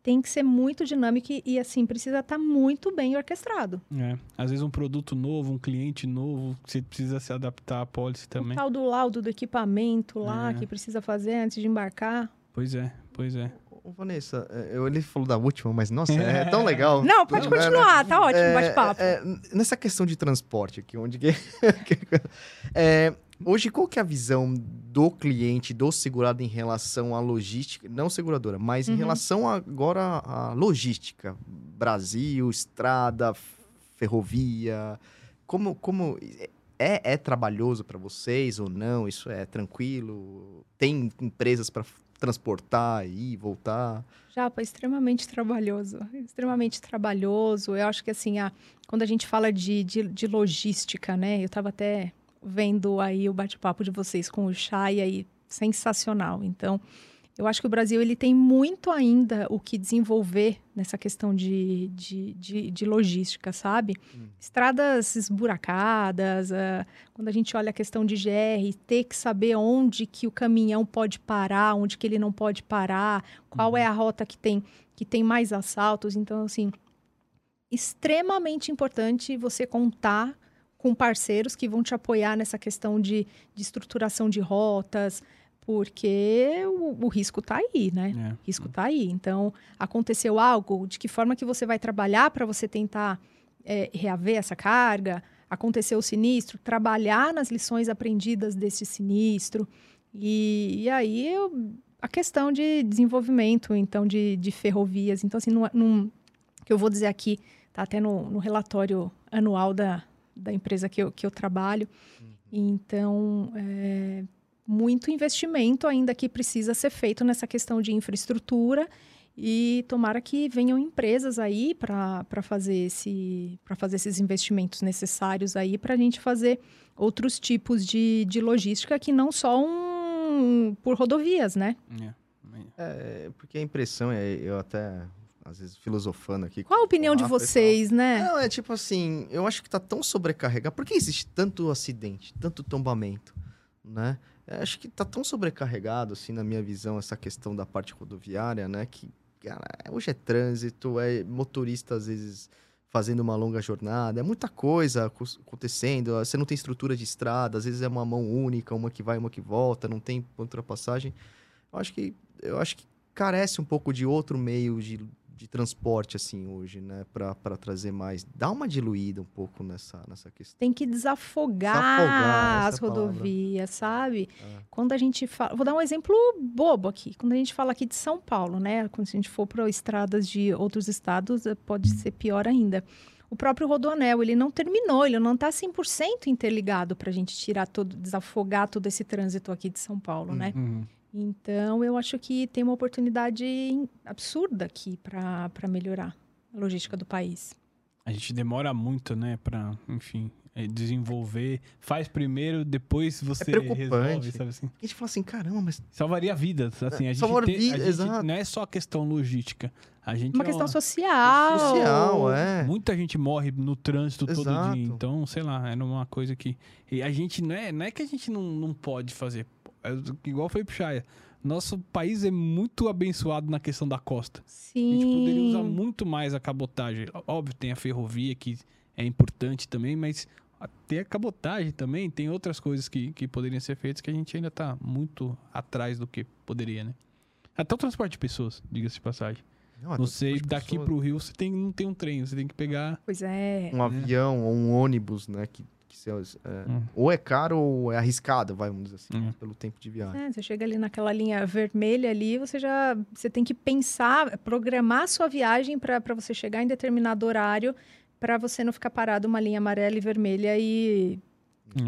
tem que ser muito dinâmico e, e, assim, precisa estar muito bem orquestrado. É. Às vezes um produto novo, um cliente novo, você precisa se adaptar à policy O também. tal do laudo do equipamento lá, É. que precisa fazer antes de embarcar. Pois é, pois é. Ô, Vanessa, é, eu, ele falou da última, mas nossa, é tão [LAUGHS] legal. Não, pode continuar, tá ótimo, É, bate-papo. é, nessa questão de transporte aqui, onde que... [LAUGHS] Hoje, qual que é a visão do cliente, do segurado em relação à logística, não seguradora, mas em Uhum. relação agora à logística, Brasil, estrada, ferrovia, como, como é, é trabalhoso para vocês ou não? Isso é tranquilo? Tem empresas para transportar e voltar? Japa, extremamente trabalhoso. Extremamente trabalhoso. Eu acho que, assim, a, quando a gente fala de, de, de logística, né? Eu estava até vendo aí o bate-papo de vocês com o Chay aí, sensacional. Então, eu acho que o Brasil ele tem muito ainda o que desenvolver nessa questão de, de, de, de logística, sabe? Hum. Estradas esburacadas, ah, quando a gente olha a questão de GR, ter que saber onde que o caminhão pode parar, onde que ele não pode parar, qual é a rota que tem, que tem mais assaltos. Então, assim, extremamente importante você contar com parceiros que vão te apoiar nessa questão de, de estruturação de rotas, porque o, o risco está aí, né? É. O risco está aí. Então, aconteceu algo, de que forma que você vai trabalhar para você tentar é, reaver essa carga? Aconteceu o sinistro, trabalhar nas lições aprendidas desse sinistro. E, e aí, eu- a questão de desenvolvimento, então, de, de ferrovias. Então, assim, num, num- que eu vou dizer aqui, tá até no, no relatório anual da, da empresa que eu, que eu trabalho. Então, é, muito investimento ainda que precisa ser feito nessa questão de infraestrutura e tomara que venham empresas aí para fazer, esse, fazer esses investimentos necessários aí para a gente fazer outros tipos de, de logística que não só um, por rodovias, né? É. É, porque a impressão é, eu até, às vezes, filosofando aqui. Qual a opinião de vocês, né? Não, é tipo assim, eu acho que tá tão sobrecarregado. Por que existe tanto acidente, tanto tombamento, né? Eu acho que tá tão sobrecarregado, assim, na minha visão, essa questão da parte rodoviária, né? Que, cara, hoje é trânsito, é motorista, às vezes, fazendo uma longa jornada, é muita coisa acontecendo, você não tem estrutura de estrada, às vezes é uma mão única, uma que vai, uma que volta, não tem ultrapassagem. Eu acho que, eu acho que carece um pouco de outro meio de, de transporte, assim, hoje, né? Pra trazer mais. Dá uma diluída um pouco nessa, nessa questão. Tem que desafogar, Desafogar, as a palavra. rodovias, sabe? É. Quando a gente fala. Vou dar um exemplo bobo aqui. Quando a gente fala aqui de São Paulo, né? Quando a gente for para estradas de outros estados, eh, pode ser pior ainda. O próprio Rodoanel, ele não terminou, ele não está 100% interligado para a gente tirar todo, desafogar todo esse trânsito aqui de São Paulo, né? Então, eu acho que tem uma oportunidade absurda aqui para melhorar a logística do país. A gente demora muito, né, pra, enfim, é, desenvolver. Faz primeiro, depois você preocupante. resolve, sabe assim? A gente fala assim, caramba, mas Salvaria vidas, assim. A gente, Salvar tem- a vida, gente exato. não é só questão logística. A gente Uma é questão social. social, é. Muita gente morre no trânsito todo Exato. dia. Então, sei lá, era uma coisa que. E a gente não é, não é que a gente não, não pode fazer. É igual foi pro Chaya. Nosso país é muito abençoado na questão da costa. A Sim. gente poderia usar muito mais a cabotagem. Óbvio, tem a ferrovia que é importante também, mas tem a cabotagem também, tem outras coisas que, que poderiam ser feitas que a gente ainda tá muito atrás do que poderia, né? Até o transporte de pessoas, diga-se de passagem. Não, Você daqui pessoas. pro Rio, você tem, não tem um trem, você tem que pegar. Pois é. um avião ou um ônibus, né? Que, que se- é, Hum. ou é caro ou é arriscado, vai, vamos dizer assim, Hum. pelo tempo de viagem. É, você chega ali naquela linha vermelha ali, você já você tem que pensar, programar a sua viagem para você chegar em determinado horário, para você não ficar parado uma linha amarela e vermelha e.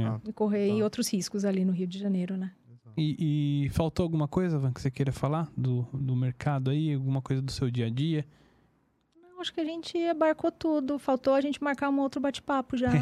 Ah, e correr em Tá. outros riscos ali no Rio de Janeiro, né? E, e faltou alguma coisa, Van, que você queira falar do, do mercado aí? Alguma coisa do seu dia a dia? Acho que a gente abarcou tudo. Faltou a gente marcar um outro bate-papo já. [LAUGHS]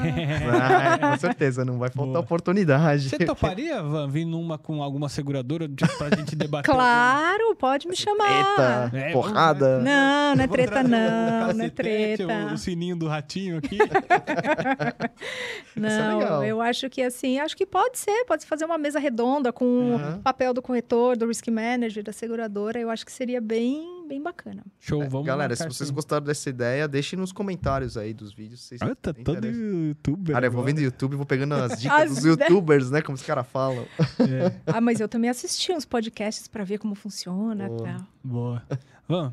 Ah, com certeza, não vai faltar Boa. oportunidade. Você toparia, Van, vir numa com alguma seguradora pra gente debater? claro, pode me chamar. Treta, É, porrada. Não, não é treta não, não é treta. O, o sininho do ratinho aqui. [LAUGHS] Não, legal. eu acho que assim, acho que pode ser, pode fazer uma mesa redonda com o papel do corretor, do risk manager, da seguradora, eu acho que seria bem, bem bacana. Show, É, vamos Galera, se vocês sim. gostaram dessa ideia, deixem nos comentários aí dos vídeos. se Vocês Ah, tá todo youtuber. Cara, eu vou vendo YouTube e vou pegando as [LAUGHS] dicas As dos youtubers, né? Como os caras falam. É, [LAUGHS] Ah, mas eu também assisti uns podcasts para ver como funciona, Boa. tal. boa. Van,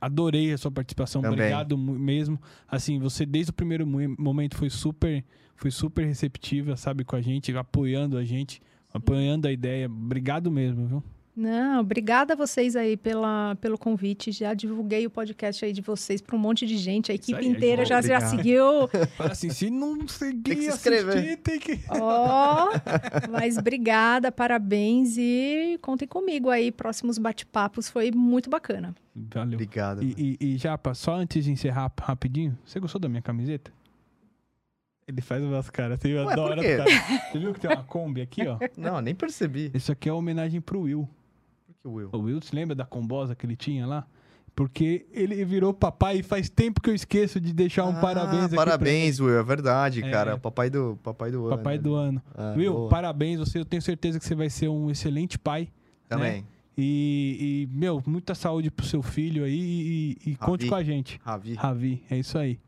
adorei a sua participação. Também. Obrigado mesmo. Assim, você desde o primeiro mo- momento foi super, foi super receptiva, sabe, com a gente, apoiando a gente, apoiando a ideia. Obrigado mesmo, viu? Não, obrigada a vocês aí pela, pelo convite. Já divulguei o podcast aí de vocês para um monte de gente. A equipe aí, inteira já, já seguiu. [LAUGHS] Fala assim, se não seguir, Tem que se inscrever. assistir, tem que... Ó, mas obrigada, parabéns e contem comigo aí. Próximos bate-papos foi muito bacana. Valeu. Obrigado. E, e, e Japa, só antes de encerrar rap- rapidinho, você gostou da minha camiseta? Ele faz umas caras, você Ué, adora por quê? as caras. Você viu que tem uma Kombi aqui, ó? Não, nem percebi. Isso aqui é uma homenagem pro Will. Que o Will? O Will, se lembra da combosa que ele tinha lá? Porque ele virou papai e faz tempo que eu esqueço de deixar um Ah, parabéns aqui Parabéns, Will, é verdade, É. cara. Papai do, papai do ano. papai né? do ano. Ah, Will, boa. parabéns, você, eu tenho certeza que você vai ser um excelente pai. Também. E, e, meu, muita saúde pro seu filho aí e, e conte com a gente. Ravi. Ravi, é isso aí.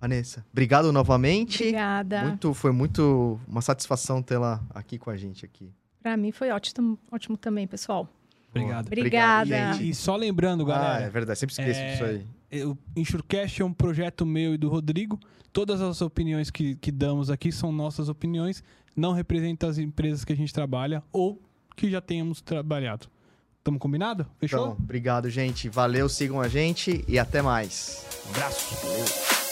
Vanessa, obrigado novamente. Obrigada. Muito, foi muito uma satisfação tê-la aqui com a gente aqui. Para mim foi ótimo, ótimo também, pessoal. Obrigado. Obrigada. E, e só lembrando, Ah, é galera, verdade, sempre esqueço É, disso aí. o Insurecast é um projeto meu e do Rodrigo. Todas as opiniões que, que damos aqui são nossas opiniões, não representam as empresas que a gente trabalha ou que já tenhamos trabalhado. Tamo combinado? Fechou? Então, obrigado, gente. Valeu, sigam a gente e até mais. Um abraço. Valeu.